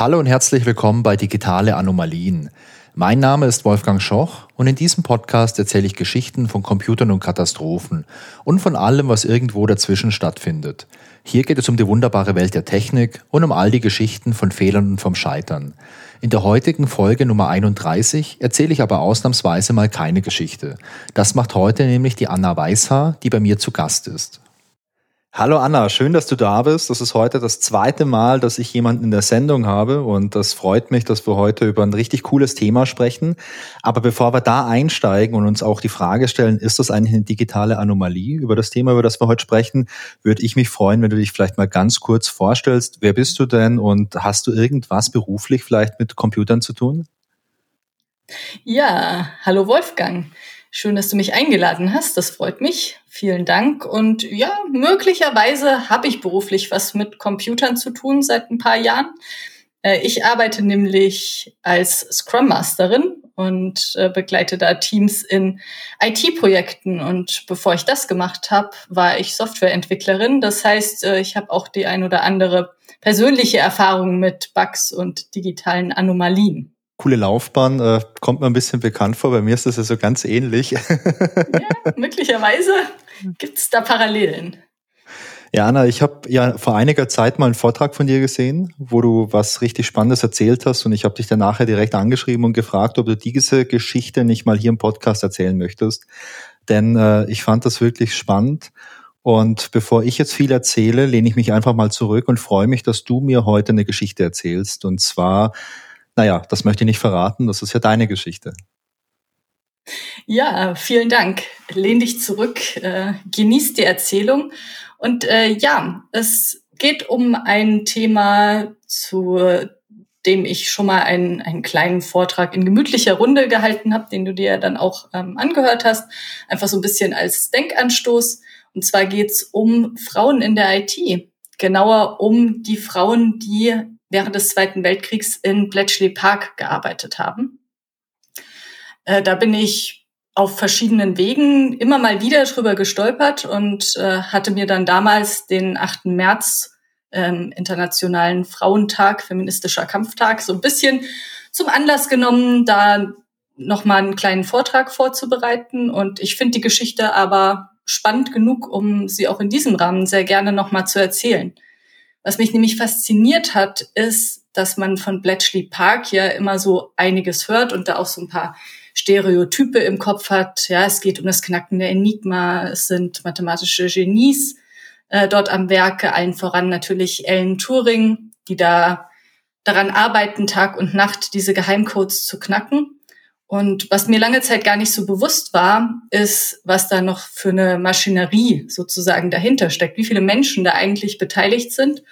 Hallo und herzlich willkommen bei Digitale Anomalien. Mein Name ist Wolfgang Schoch und in diesem Podcast erzähle ich Geschichten von Computern und Katastrophen und von allem, was irgendwo dazwischen stattfindet. Hier geht es um die wunderbare Welt der Technik und um all die Geschichten von Fehlern und vom Scheitern. In der heutigen Folge Nummer 31 erzähle ich aber ausnahmsweise mal keine Geschichte. Das macht heute nämlich die Anna Weißhaar, die bei mir zu Gast ist. Hallo Anna, schön, dass du da bist. Das ist heute das zweite Mal, dass ich jemanden in der Sendung habe und das freut mich, dass wir heute über ein richtig cooles Thema sprechen. Aber bevor wir da einsteigen und uns auch die Frage stellen, ist das eigentlich eine digitale Anomalie über das Thema, über das wir heute sprechen, würde ich mich freuen, wenn du dich vielleicht mal ganz kurz vorstellst. Wer bist du denn und hast du irgendwas beruflich vielleicht mit Computern zu tun? Ja, hallo Wolfgang. Schön, dass du mich eingeladen hast. Das freut mich. Vielen Dank. Und ja, möglicherweise habe ich beruflich was mit Computern zu tun seit ein paar Jahren. Äh, ich arbeite nämlich als Scrum Masterin und äh, begleite da Teams in IT-Projekten. Und bevor ich das gemacht habe, war ich Softwareentwicklerin. Das heißt, äh, ich habe auch die ein oder andere persönliche Erfahrung mit Bugs und digitalen Anomalien coole Laufbahn, äh, kommt mir ein bisschen bekannt vor. Bei mir ist das ja so ganz ähnlich. ja, möglicherweise gibt es da Parallelen. Ja, Anna, ich habe ja vor einiger Zeit mal einen Vortrag von dir gesehen, wo du was richtig Spannendes erzählt hast und ich habe dich dann nachher direkt angeschrieben und gefragt, ob du diese Geschichte nicht mal hier im Podcast erzählen möchtest. Denn äh, ich fand das wirklich spannend. Und bevor ich jetzt viel erzähle, lehne ich mich einfach mal zurück und freue mich, dass du mir heute eine Geschichte erzählst. Und zwar naja, das möchte ich nicht verraten, das ist ja deine Geschichte. Ja, vielen Dank. Lehn dich zurück, äh, genieß die Erzählung. Und äh, ja, es geht um ein Thema, zu dem ich schon mal einen, einen kleinen Vortrag in gemütlicher Runde gehalten habe, den du dir dann auch ähm, angehört hast. Einfach so ein bisschen als Denkanstoß. Und zwar geht's um Frauen in der IT. Genauer um die Frauen, die während des Zweiten Weltkriegs in Bletchley Park gearbeitet haben. Äh, da bin ich auf verschiedenen Wegen immer mal wieder drüber gestolpert und äh, hatte mir dann damals den 8. März ähm, Internationalen Frauentag, feministischer Kampftag, so ein bisschen zum Anlass genommen, da nochmal einen kleinen Vortrag vorzubereiten. Und ich finde die Geschichte aber spannend genug, um sie auch in diesem Rahmen sehr gerne nochmal zu erzählen. Was mich nämlich fasziniert hat, ist, dass man von Bletchley Park ja immer so einiges hört und da auch so ein paar Stereotype im Kopf hat. Ja, es geht um das Knacken der Enigma, es sind mathematische Genies äh, dort am Werke, allen voran natürlich Ellen Turing, die da daran arbeiten, Tag und Nacht diese Geheimcodes zu knacken. Und was mir lange Zeit gar nicht so bewusst war, ist, was da noch für eine Maschinerie sozusagen dahinter steckt, wie viele Menschen da eigentlich beteiligt sind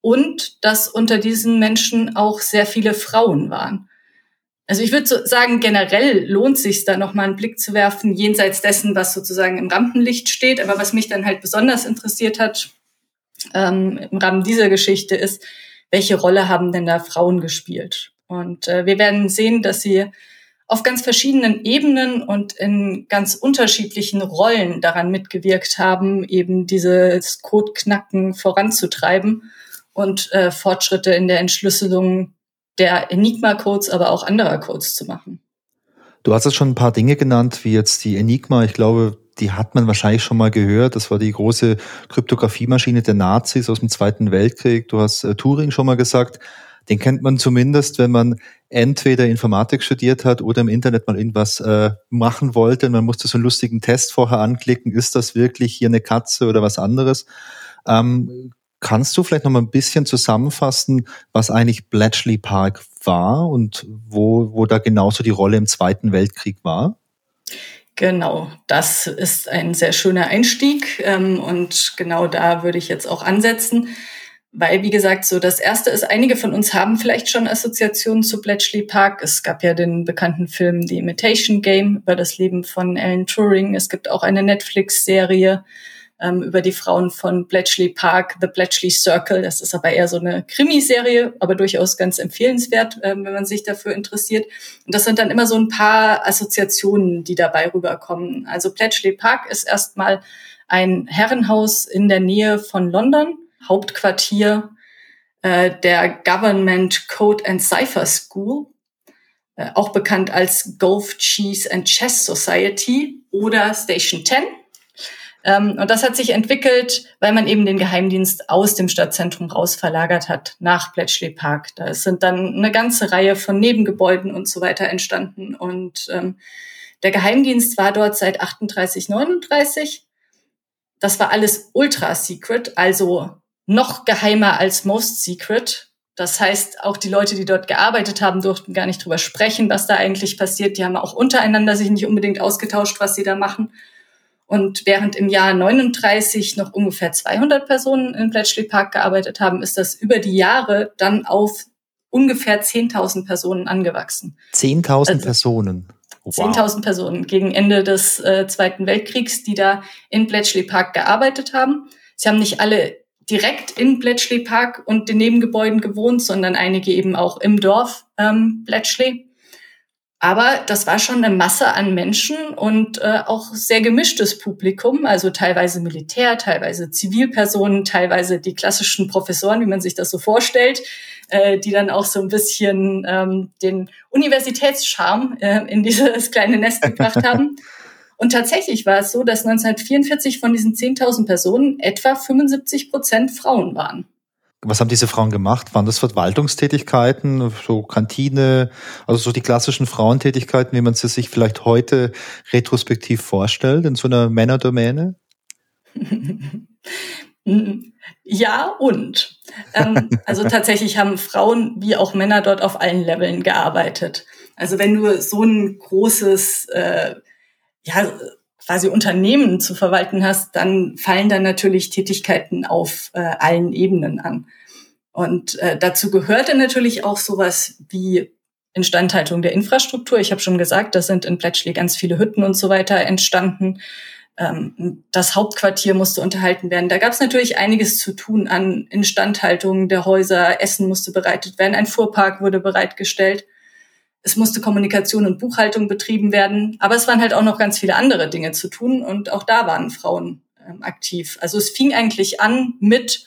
und dass unter diesen Menschen auch sehr viele Frauen waren. Also ich würde so sagen, generell lohnt sich da noch mal einen Blick zu werfen, jenseits dessen, was sozusagen im Rampenlicht steht. Aber was mich dann halt besonders interessiert hat ähm, im Rahmen dieser Geschichte ist, welche Rolle haben denn da Frauen gespielt? Und äh, wir werden sehen, dass sie auf ganz verschiedenen Ebenen und in ganz unterschiedlichen Rollen daran mitgewirkt haben, eben dieses Codeknacken voranzutreiben und äh, Fortschritte in der Entschlüsselung der Enigma-Codes, aber auch anderer Codes zu machen. Du hast jetzt schon ein paar Dinge genannt, wie jetzt die Enigma. Ich glaube, die hat man wahrscheinlich schon mal gehört. Das war die große Kryptografiemaschine der Nazis aus dem Zweiten Weltkrieg. Du hast äh, Turing schon mal gesagt. Den kennt man zumindest, wenn man entweder Informatik studiert hat oder im Internet mal irgendwas äh, machen wollte. Man musste so einen lustigen Test vorher anklicken. Ist das wirklich hier eine Katze oder was anderes? Ähm, kannst du vielleicht noch mal ein bisschen zusammenfassen, was eigentlich Bletchley Park war und wo, wo da genauso die Rolle im Zweiten Weltkrieg war? Genau, das ist ein sehr schöner Einstieg ähm, und genau da würde ich jetzt auch ansetzen. Weil, wie gesagt, so das erste ist, einige von uns haben vielleicht schon Assoziationen zu Bletchley Park. Es gab ja den bekannten Film The Imitation Game über das Leben von Alan Turing. Es gibt auch eine Netflix-Serie ähm, über die Frauen von Bletchley Park, The Bletchley Circle. Das ist aber eher so eine Krimiserie, aber durchaus ganz empfehlenswert, ähm, wenn man sich dafür interessiert. Und das sind dann immer so ein paar Assoziationen, die dabei rüberkommen. Also Bletchley Park ist erstmal ein Herrenhaus in der Nähe von London Hauptquartier äh, der Government Code and Cipher School, äh, auch bekannt als Golf Cheese and Chess Society oder Station 10. Ähm, und das hat sich entwickelt, weil man eben den Geheimdienst aus dem Stadtzentrum raus verlagert hat nach Bletchley Park. Da sind dann eine ganze Reihe von Nebengebäuden und so weiter entstanden. Und ähm, der Geheimdienst war dort seit 38, 39. Das war alles ultra secret, also noch geheimer als most secret. Das heißt, auch die Leute, die dort gearbeitet haben, durften gar nicht drüber sprechen, was da eigentlich passiert. Die haben auch untereinander sich nicht unbedingt ausgetauscht, was sie da machen. Und während im Jahr 39 noch ungefähr 200 Personen in Bletchley Park gearbeitet haben, ist das über die Jahre dann auf ungefähr 10.000 Personen angewachsen. 10.000 also, Personen? Wow. 10.000 Personen gegen Ende des äh, Zweiten Weltkriegs, die da in Bletchley Park gearbeitet haben. Sie haben nicht alle direkt in Bletchley Park und den Nebengebäuden gewohnt, sondern einige eben auch im Dorf ähm, Bletchley. Aber das war schon eine Masse an Menschen und äh, auch sehr gemischtes Publikum, also teilweise Militär, teilweise Zivilpersonen, teilweise die klassischen Professoren, wie man sich das so vorstellt, äh, die dann auch so ein bisschen ähm, den Universitätscharme äh, in dieses kleine Nest gebracht haben. Und tatsächlich war es so, dass 1944 von diesen 10.000 Personen etwa 75 Prozent Frauen waren. Was haben diese Frauen gemacht? Waren das Verwaltungstätigkeiten, so Kantine, also so die klassischen Frauentätigkeiten, wie man sie sich vielleicht heute retrospektiv vorstellt, in so einer Männerdomäne? Ja und. Ähm, also tatsächlich haben Frauen wie auch Männer dort auf allen Leveln gearbeitet. Also wenn du so ein großes, äh, ja, quasi Unternehmen zu verwalten hast, dann fallen dann natürlich Tätigkeiten auf äh, allen Ebenen an. Und äh, dazu gehörte natürlich auch sowas wie Instandhaltung der Infrastruktur. Ich habe schon gesagt, da sind in Bletchley ganz viele Hütten und so weiter entstanden. Ähm, das Hauptquartier musste unterhalten werden. Da gab es natürlich einiges zu tun an Instandhaltung der Häuser. Essen musste bereitet werden. Ein Fuhrpark wurde bereitgestellt. Es musste Kommunikation und Buchhaltung betrieben werden, aber es waren halt auch noch ganz viele andere Dinge zu tun und auch da waren Frauen ähm, aktiv. Also es fing eigentlich an mit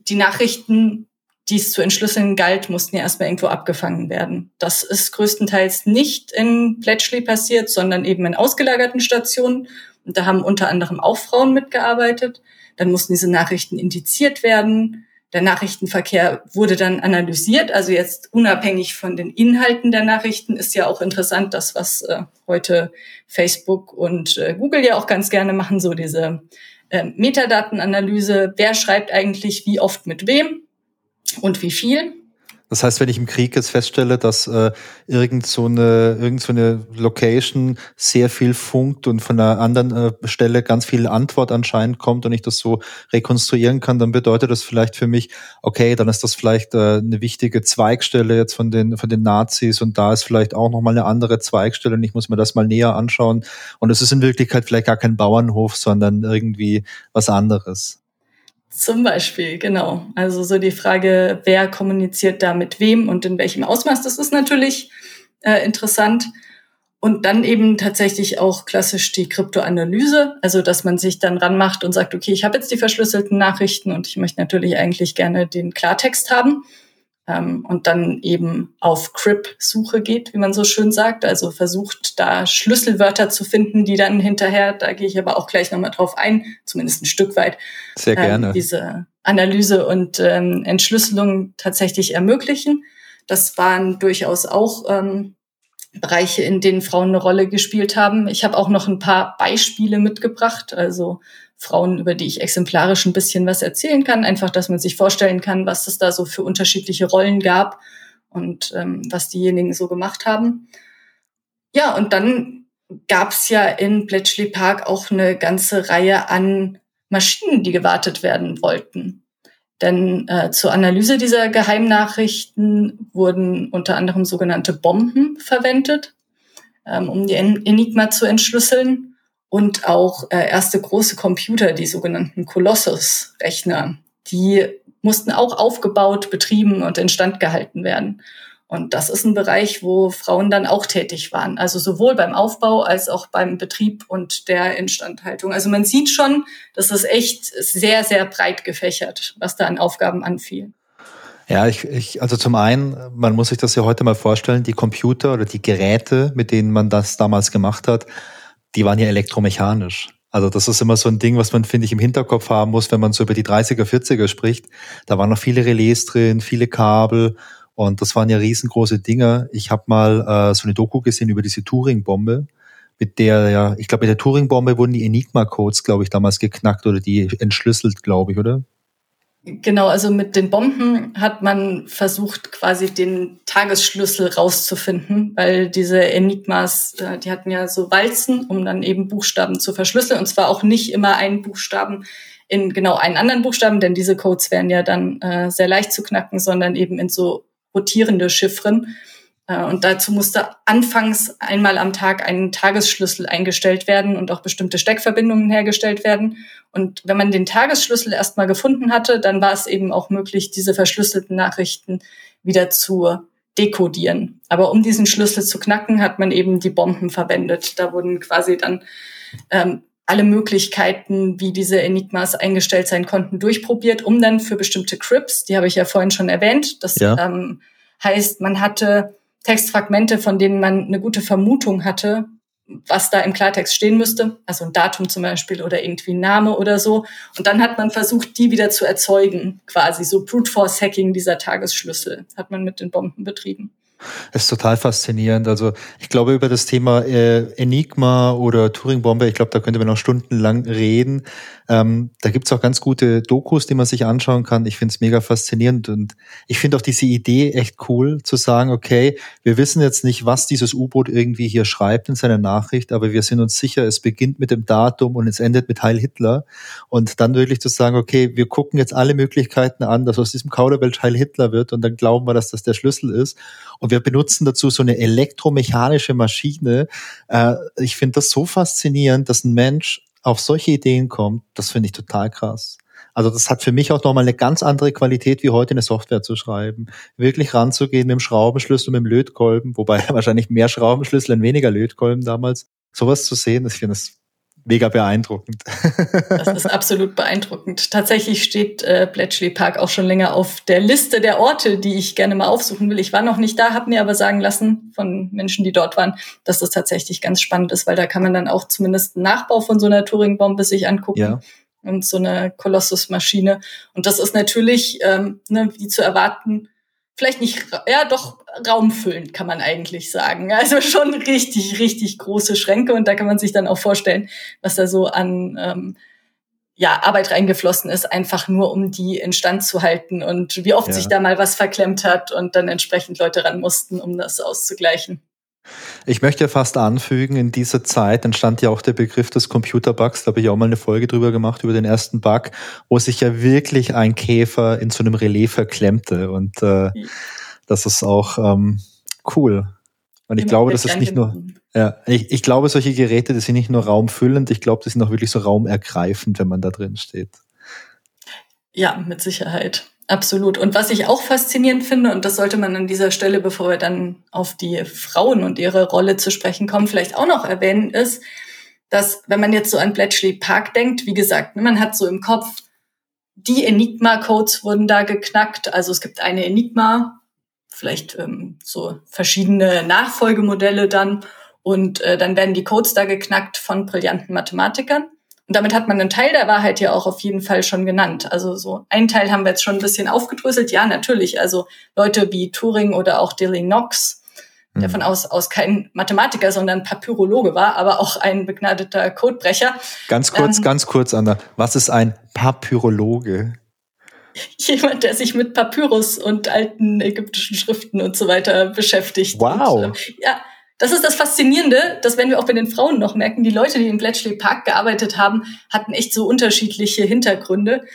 die Nachrichten, die es zu entschlüsseln galt, mussten ja erstmal irgendwo abgefangen werden. Das ist größtenteils nicht in Bletchley passiert, sondern eben in ausgelagerten Stationen. Und da haben unter anderem auch Frauen mitgearbeitet. Dann mussten diese Nachrichten indiziert werden der Nachrichtenverkehr wurde dann analysiert. Also jetzt unabhängig von den Inhalten der Nachrichten ist ja auch interessant, das, was äh, heute Facebook und äh, Google ja auch ganz gerne machen, so diese äh, Metadatenanalyse. Wer schreibt eigentlich wie oft mit wem und wie viel? Das heißt, wenn ich im Krieg jetzt feststelle, dass äh, irgend, so eine, irgend so eine Location sehr viel funkt und von einer anderen äh, Stelle ganz viel Antwort anscheinend kommt und ich das so rekonstruieren kann, dann bedeutet das vielleicht für mich, okay, dann ist das vielleicht äh, eine wichtige Zweigstelle jetzt von den, von den Nazis und da ist vielleicht auch nochmal eine andere Zweigstelle und ich muss mir das mal näher anschauen. Und es ist in Wirklichkeit vielleicht gar kein Bauernhof, sondern irgendwie was anderes. Zum Beispiel, genau. Also so die Frage, wer kommuniziert da mit wem und in welchem Ausmaß, das ist natürlich äh, interessant. Und dann eben tatsächlich auch klassisch die Kryptoanalyse, also dass man sich dann ranmacht und sagt, okay, ich habe jetzt die verschlüsselten Nachrichten und ich möchte natürlich eigentlich gerne den Klartext haben ähm, und dann eben auf Crip-Suche geht, wie man so schön sagt. Also versucht da Schlüsselwörter zu finden, die dann hinterher, da gehe ich aber auch gleich nochmal drauf ein, zumindest ein Stück weit, Sehr gerne. Ähm, diese Analyse und ähm, Entschlüsselung tatsächlich ermöglichen. Das waren durchaus auch ähm, Bereiche, in denen Frauen eine Rolle gespielt haben. Ich habe auch noch ein paar Beispiele mitgebracht, also Frauen, über die ich exemplarisch ein bisschen was erzählen kann. Einfach, dass man sich vorstellen kann, was es da so für unterschiedliche Rollen gab und ähm, was diejenigen so gemacht haben. Ja, und dann gab es ja in Bletchley Park auch eine ganze Reihe an Maschinen, die gewartet werden wollten. Denn äh, zur Analyse dieser Geheimnachrichten wurden unter anderem sogenannte Bomben verwendet, ähm, um die Enigma zu entschlüsseln und auch äh, erste große Computer, die sogenannten Colossus-Rechner, die mussten auch aufgebaut, betrieben und instand gehalten werden. Und das ist ein Bereich, wo Frauen dann auch tätig waren. Also sowohl beim Aufbau als auch beim Betrieb und der Instandhaltung. Also man sieht schon, das ist echt sehr, sehr breit gefächert, was da an Aufgaben anfiel. Ja, ich, ich, also zum einen, man muss sich das ja heute mal vorstellen, die Computer oder die Geräte, mit denen man das damals gemacht hat, die waren ja elektromechanisch. Also das ist immer so ein Ding, was man, finde ich, im Hinterkopf haben muss, wenn man so über die 30er, 40er spricht. Da waren noch viele Relais drin, viele Kabel und das waren ja riesengroße Dinge. Ich habe mal äh, so eine Doku gesehen über diese Turing-Bombe, mit der ja, ich glaube, mit der Turing-Bombe wurden die Enigma-Codes, glaube ich, damals geknackt oder die entschlüsselt, glaube ich, oder? Genau, also mit den Bomben hat man versucht, quasi den Tagesschlüssel rauszufinden, weil diese Enigmas, äh, die hatten ja so Walzen, um dann eben Buchstaben zu verschlüsseln. Und zwar auch nicht immer einen Buchstaben in genau einen anderen Buchstaben, denn diese Codes wären ja dann äh, sehr leicht zu knacken, sondern eben in so rotierende Chiffren. Äh, und dazu musste anfangs einmal am Tag ein Tagesschlüssel eingestellt werden und auch bestimmte Steckverbindungen hergestellt werden. Und wenn man den Tagesschlüssel erstmal gefunden hatte, dann war es eben auch möglich, diese verschlüsselten Nachrichten wieder zu dekodieren. Aber um diesen Schlüssel zu knacken, hat man eben die Bomben verwendet. Da wurden quasi dann ähm, alle Möglichkeiten, wie diese Enigmas eingestellt sein konnten, durchprobiert, um dann für bestimmte Crypts, die habe ich ja vorhin schon erwähnt, das ja. ähm, heißt, man hatte Textfragmente, von denen man eine gute Vermutung hatte, was da im Klartext stehen müsste, also ein Datum zum Beispiel oder irgendwie ein Name oder so. Und dann hat man versucht, die wieder zu erzeugen, quasi so Brute Force Hacking dieser Tagesschlüssel hat man mit den Bomben betrieben. Das ist total faszinierend. Also ich glaube über das Thema äh, Enigma oder Turing-Bombe, ich glaube, da könnte man noch stundenlang reden. Ähm, da gibt's auch ganz gute Dokus, die man sich anschauen kann. Ich finde es mega faszinierend und ich finde auch diese Idee echt cool, zu sagen, okay, wir wissen jetzt nicht, was dieses U-Boot irgendwie hier schreibt in seiner Nachricht, aber wir sind uns sicher, es beginnt mit dem Datum und es endet mit Heil Hitler. Und dann wirklich zu sagen, okay, wir gucken jetzt alle Möglichkeiten an, dass aus diesem Kauderwelsch Heil Hitler wird und dann glauben wir, dass das der Schlüssel ist. Und wir benutzen dazu so eine elektromechanische Maschine. Äh, ich finde das so faszinierend, dass ein Mensch auf solche Ideen kommt, das finde ich total krass. Also das hat für mich auch nochmal eine ganz andere Qualität, wie heute eine Software zu schreiben. Wirklich ranzugehen mit dem Schraubenschlüssel mit dem Lötkolben, wobei wahrscheinlich mehr Schraubenschlüssel und weniger Lötkolben damals. Sowas zu sehen, ich finde das mega beeindruckend. Das ist absolut beeindruckend. Tatsächlich steht äh, Bletchley Park auch schon länger auf der Liste der Orte, die ich gerne mal aufsuchen will. Ich war noch nicht da, habe mir aber sagen lassen von Menschen, die dort waren, dass das tatsächlich ganz spannend ist, weil da kann man dann auch zumindest einen Nachbau von so einer Turing-Bombe sich angucken. Ja. Und so eine Kolossus-Maschine. Und das ist natürlich, ähm, ne, wie zu erwarten, vielleicht nicht, ja doch raumfüllend kann man eigentlich sagen. Also schon richtig, richtig große Schränke und da kann man sich dann auch vorstellen, was da so an ähm, ja, Arbeit reingeflossen ist, einfach nur um die instand zu halten und wie oft ja. sich da mal was verklemmt hat und dann entsprechend Leute ran mussten, um das auszugleichen. Ich möchte fast anfügen, in dieser Zeit entstand ja auch der Begriff des Computerbugs. Da habe ich auch mal eine Folge drüber gemacht, über den ersten Bug, wo sich ja wirklich ein Käfer in so einem Relais verklemmte. Und äh, das ist auch ähm, cool. Und ich glaube, das ist nicht nur, ja, ich, ich glaube, solche Geräte, die sind nicht nur raumfüllend, ich glaube, die sind auch wirklich so raumergreifend, wenn man da drin steht. Ja, mit Sicherheit. Absolut. Und was ich auch faszinierend finde, und das sollte man an dieser Stelle, bevor wir dann auf die Frauen und ihre Rolle zu sprechen kommen, vielleicht auch noch erwähnen, ist, dass wenn man jetzt so an Bletchley Park denkt, wie gesagt, ne, man hat so im Kopf, die Enigma-Codes wurden da geknackt. Also es gibt eine Enigma, vielleicht ähm, so verschiedene Nachfolgemodelle dann. Und äh, dann werden die Codes da geknackt von brillanten Mathematikern. Und damit hat man einen Teil der Wahrheit ja auch auf jeden Fall schon genannt. Also so einen Teil haben wir jetzt schon ein bisschen aufgedröselt. Ja, natürlich. Also Leute wie Turing oder auch Dilly Knox, der mhm. von aus, aus kein Mathematiker, sondern Papyrologe war, aber auch ein begnadeter Codebrecher. Ganz kurz, ähm, ganz kurz, Anna. Was ist ein Papyrologe? Jemand, der sich mit Papyrus und alten ägyptischen Schriften und so weiter beschäftigt. Wow. Und, äh, ja, das ist das Faszinierende, das werden wir auch bei den Frauen noch merken. Die Leute, die im Bletchley Park gearbeitet haben, hatten echt so unterschiedliche Hintergründe.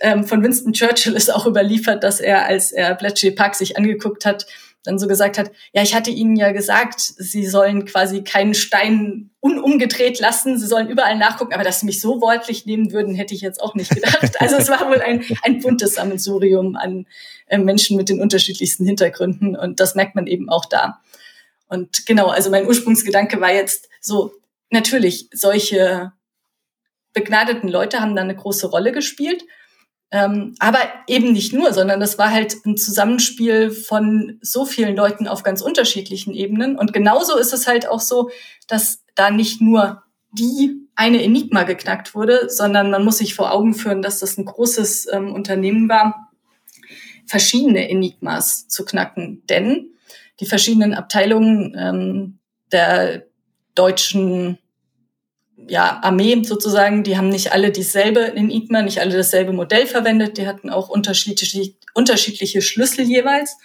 Ähm, von Winston Churchill ist auch überliefert, dass er, als er Bletchley Park sich angeguckt hat, dann so gesagt hat, ja, ich hatte Ihnen ja gesagt, Sie sollen quasi keinen Stein unumgedreht lassen, Sie sollen überall nachgucken, aber dass Sie mich so wortlich nehmen würden, hätte ich jetzt auch nicht gedacht. Also es war wohl ein, ein buntes Sammelsurium an äh, Menschen mit den unterschiedlichsten Hintergründen und das merkt man eben auch da. Und genau, also mein Ursprungsgedanke war jetzt so, natürlich, solche begnadeten Leute haben da eine große Rolle gespielt. Ähm, aber eben nicht nur, sondern das war halt ein Zusammenspiel von so vielen Leuten auf ganz unterschiedlichen Ebenen. Und genauso ist es halt auch so, dass da nicht nur die eine Enigma geknackt wurde, sondern man muss sich vor Augen führen, dass das ein großes ähm, Unternehmen war, verschiedene Enigmas zu knacken. Denn die verschiedenen Abteilungen ähm, der deutschen ja, Armee sozusagen, die haben nicht alle dieselbe Enigma, nicht alle dasselbe Modell verwendet. Die hatten auch unterschiedliche, unterschiedliche Schlüssel jeweils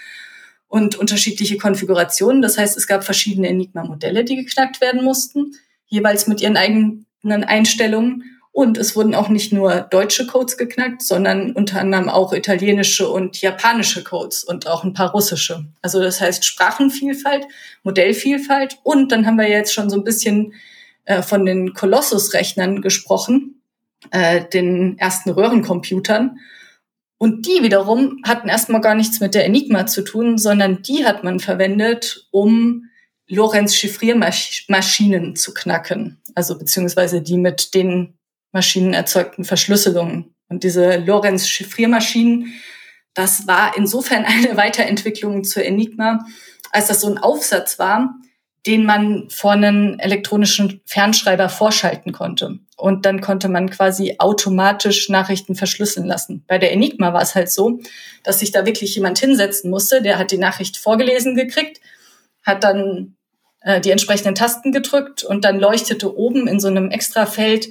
und unterschiedliche Konfigurationen. Das heißt, es gab verschiedene Enigma-Modelle, die geknackt werden mussten, jeweils mit ihren eigenen Einstellungen. Und es wurden auch nicht nur deutsche Codes geknackt, sondern unter anderem auch italienische und japanische Codes und auch ein paar russische. Also das heißt Sprachenvielfalt, Modellvielfalt. Und dann haben wir jetzt schon so ein bisschen äh, von den Colossus-Rechnern gesprochen, äh, den ersten Röhrencomputern. Und die wiederum hatten erstmal gar nichts mit der Enigma zu tun, sondern die hat man verwendet, um Lorenz-Chiffriermaschinen zu knacken. Also beziehungsweise die mit den Maschinen erzeugten Verschlüsselungen. Und diese Lorenz-Chiffriermaschinen, das war insofern eine Weiterentwicklung zur Enigma, als das so ein Aufsatz war, den man vor einen elektronischen Fernschreiber vorschalten konnte. Und dann konnte man quasi automatisch Nachrichten verschlüsseln lassen. Bei der Enigma war es halt so, dass sich da wirklich jemand hinsetzen musste, der hat die Nachricht vorgelesen gekriegt, hat dann äh, die entsprechenden Tasten gedrückt und dann leuchtete oben in so einem Extrafeld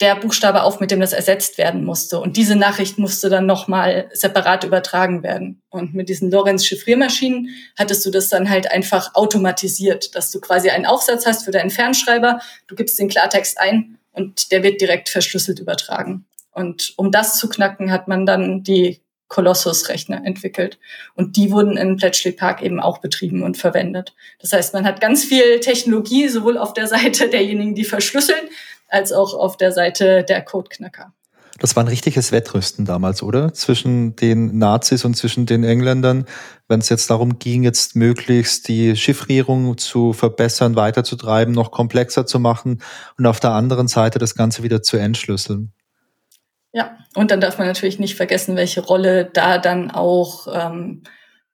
der Buchstabe auf, mit dem das ersetzt werden musste. Und diese Nachricht musste dann nochmal separat übertragen werden. Und mit diesen Lorenz-Chiffriermaschinen hattest du das dann halt einfach automatisiert, dass du quasi einen Aufsatz hast für deinen Fernschreiber, du gibst den Klartext ein und der wird direkt verschlüsselt übertragen. Und um das zu knacken, hat man dann die Colossus-Rechner entwickelt. Und die wurden in Bletchley Park eben auch betrieben und verwendet. Das heißt, man hat ganz viel Technologie, sowohl auf der Seite derjenigen, die verschlüsseln, als auch auf der Seite der Codeknacker. Das war ein richtiges Wettrüsten damals, oder? Zwischen den Nazis und zwischen den Engländern, wenn es jetzt darum ging, jetzt möglichst die Chiffrierung zu verbessern, weiterzutreiben, noch komplexer zu machen und auf der anderen Seite das Ganze wieder zu entschlüsseln. Ja, und dann darf man natürlich nicht vergessen, welche Rolle da dann auch ähm,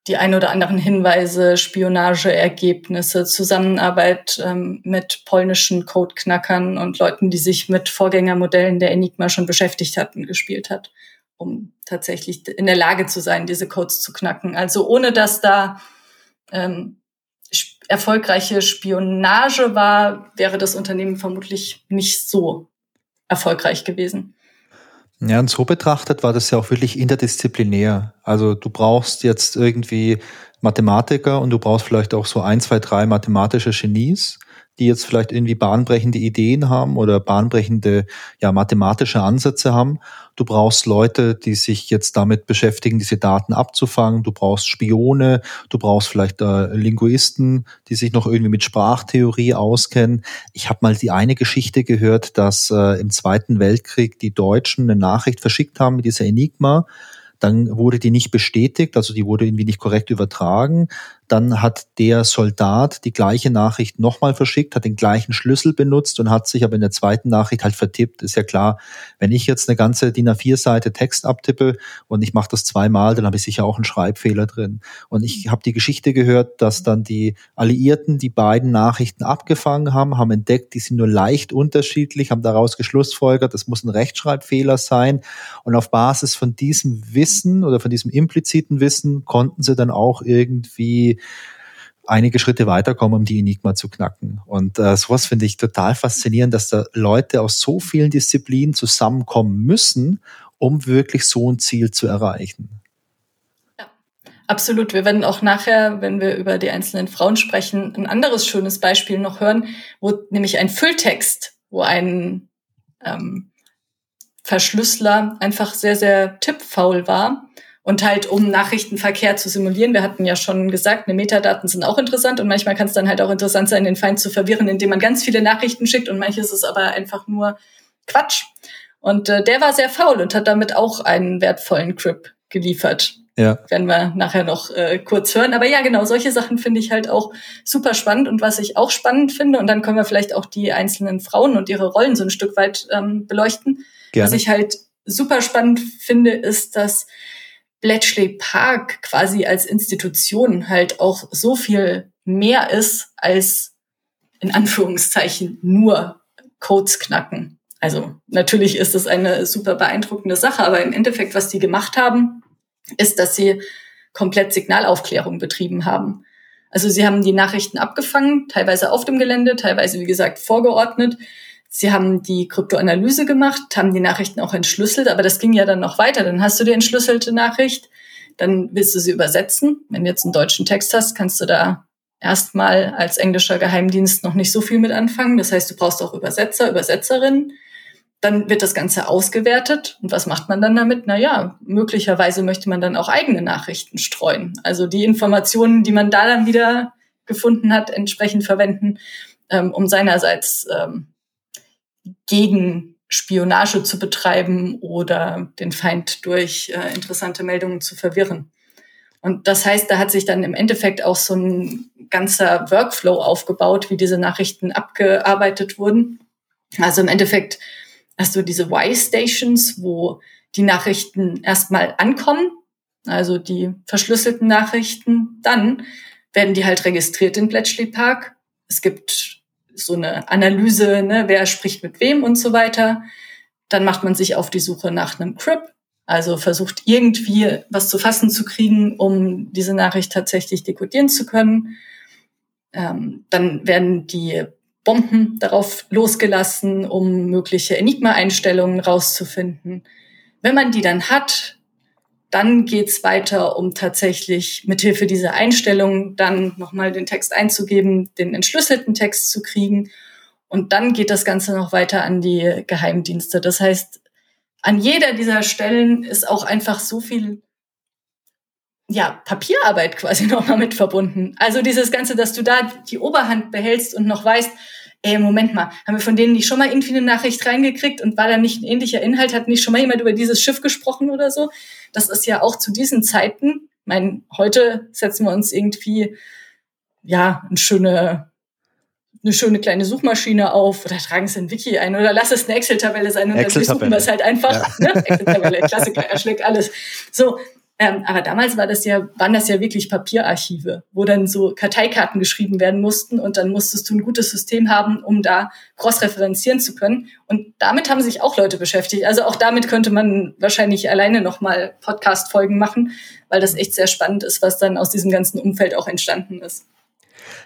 die ein oder anderen Hinweise, Spionageergebnisse, Zusammenarbeit ähm, mit polnischen Codeknackern und Leuten, die sich mit Vorgängermodellen der Enigma schon beschäftigt hatten, gespielt hat, um tatsächlich in der Lage zu sein, diese Codes zu knacken. Also ohne dass da ähm, erfolgreiche Spionage war, wäre das Unternehmen vermutlich nicht so erfolgreich gewesen. Ja, und so betrachtet war das ja auch wirklich interdisziplinär. Also du brauchst jetzt irgendwie Mathematiker und du brauchst vielleicht auch so ein, zwei, drei mathematische Genies die jetzt vielleicht irgendwie bahnbrechende Ideen haben oder bahnbrechende ja, mathematische Ansätze haben. Du brauchst Leute, die sich jetzt damit beschäftigen, diese Daten abzufangen. Du brauchst Spione, du brauchst vielleicht äh, Linguisten, die sich noch irgendwie mit Sprachtheorie auskennen. Ich habe mal die eine Geschichte gehört, dass äh, im Zweiten Weltkrieg die Deutschen eine Nachricht verschickt haben mit dieser Enigma dann wurde die nicht bestätigt, also die wurde irgendwie nicht korrekt übertragen. Dann hat der Soldat die gleiche Nachricht nochmal verschickt, hat den gleichen Schlüssel benutzt und hat sich aber in der zweiten Nachricht halt vertippt. Ist ja klar, wenn ich jetzt eine ganze DIN A4-Seite Text abtippe und ich mache das zweimal, dann habe ich sicher auch einen Schreibfehler drin. Und ich habe die Geschichte gehört, dass dann die Alliierten die beiden Nachrichten abgefangen haben, haben entdeckt, die sind nur leicht unterschiedlich, haben daraus geschlussfolgert, das muss ein Rechtschreibfehler sein. Und auf Basis von diesem Wissen oder von diesem impliziten Wissen konnten sie dann auch irgendwie einige Schritte weiterkommen, um die Enigma zu knacken. Und äh, sowas finde ich total faszinierend, dass da Leute aus so vielen Disziplinen zusammenkommen müssen, um wirklich so ein Ziel zu erreichen. Ja, absolut. Wir werden auch nachher, wenn wir über die einzelnen Frauen sprechen, ein anderes schönes Beispiel noch hören, wo nämlich ein Fülltext, wo ein ähm, Verschlüsseler einfach sehr, sehr tippfaul war und halt, um Nachrichtenverkehr zu simulieren, wir hatten ja schon gesagt, ne, Metadaten sind auch interessant und manchmal kann es dann halt auch interessant sein, den Feind zu verwirren, indem man ganz viele Nachrichten schickt und manches ist aber einfach nur Quatsch. Und äh, der war sehr faul und hat damit auch einen wertvollen Crip geliefert. Ja. Werden wir nachher noch äh, kurz hören. Aber ja, genau, solche Sachen finde ich halt auch super spannend. Und was ich auch spannend finde, und dann können wir vielleicht auch die einzelnen Frauen und ihre Rollen so ein Stück weit ähm, beleuchten. Gerne. Was ich halt super spannend finde, ist, dass Bletchley Park quasi als Institution halt auch so viel mehr ist als in Anführungszeichen nur Codes knacken. Also natürlich ist es eine super beeindruckende Sache, aber im Endeffekt, was die gemacht haben, ist, dass sie komplett Signalaufklärung betrieben haben. Also sie haben die Nachrichten abgefangen, teilweise auf dem Gelände, teilweise, wie gesagt, vorgeordnet. Sie haben die Kryptoanalyse gemacht, haben die Nachrichten auch entschlüsselt, aber das ging ja dann noch weiter. Dann hast du die entschlüsselte Nachricht, dann willst du sie übersetzen. Wenn du jetzt einen deutschen Text hast, kannst du da erstmal als englischer Geheimdienst noch nicht so viel mit anfangen. Das heißt, du brauchst auch Übersetzer, Übersetzerinnen. Dann wird das Ganze ausgewertet. Und was macht man dann damit? Na ja, möglicherweise möchte man dann auch eigene Nachrichten streuen. Also die Informationen, die man da dann wieder gefunden hat, entsprechend verwenden, ähm, um seinerseits ähm, gegen Spionage zu betreiben oder den Feind durch äh, interessante Meldungen zu verwirren. Und das heißt, da hat sich dann im Endeffekt auch so ein ganzer Workflow aufgebaut, wie diese Nachrichten abgearbeitet wurden. Also im Endeffekt hast du diese Y-Stations, wo die Nachrichten erstmal ankommen, also die verschlüsselten Nachrichten. Dann werden die halt registriert in Bletchley Park. Es gibt so eine Analyse, ne, wer spricht mit wem und so weiter. Dann macht man sich auf die Suche nach einem Crip, also versucht irgendwie was zu fassen zu kriegen, um diese Nachricht tatsächlich dekodieren zu können. Ähm, dann werden die Bomben darauf losgelassen, um mögliche Enigma-Einstellungen rauszufinden. Wenn man die dann hat, dann geht's weiter, um tatsächlich mithilfe dieser Einstellungen dann nochmal den Text einzugeben, den entschlüsselten Text zu kriegen. Und dann geht das Ganze noch weiter an die Geheimdienste. Das heißt, an jeder dieser Stellen ist auch einfach so viel ja, Papierarbeit quasi nochmal mit verbunden. Also dieses Ganze, dass du da die Oberhand behältst und noch weißt, ey, Moment mal, haben wir von denen nicht schon mal irgendwie eine Nachricht reingekriegt und war da nicht ein ähnlicher Inhalt? Hat nicht schon mal jemand über dieses Schiff gesprochen oder so? Das ist ja auch zu diesen Zeiten, ich meine, heute setzen wir uns irgendwie, ja, eine schöne, eine schöne kleine Suchmaschine auf oder tragen es in Wiki ein oder lass es eine Excel-Tabelle sein und dann suchen wir es halt einfach. Ja. Ne? Excel-Tabelle, Klassiker, erschlägt alles. So, ähm, aber damals war das ja, waren das ja wirklich Papierarchive, wo dann so Karteikarten geschrieben werden mussten und dann musstest du ein gutes System haben, um da cross-referenzieren zu können. Und damit haben sich auch Leute beschäftigt. Also auch damit könnte man wahrscheinlich alleine nochmal Podcast-Folgen machen, weil das echt sehr spannend ist, was dann aus diesem ganzen Umfeld auch entstanden ist.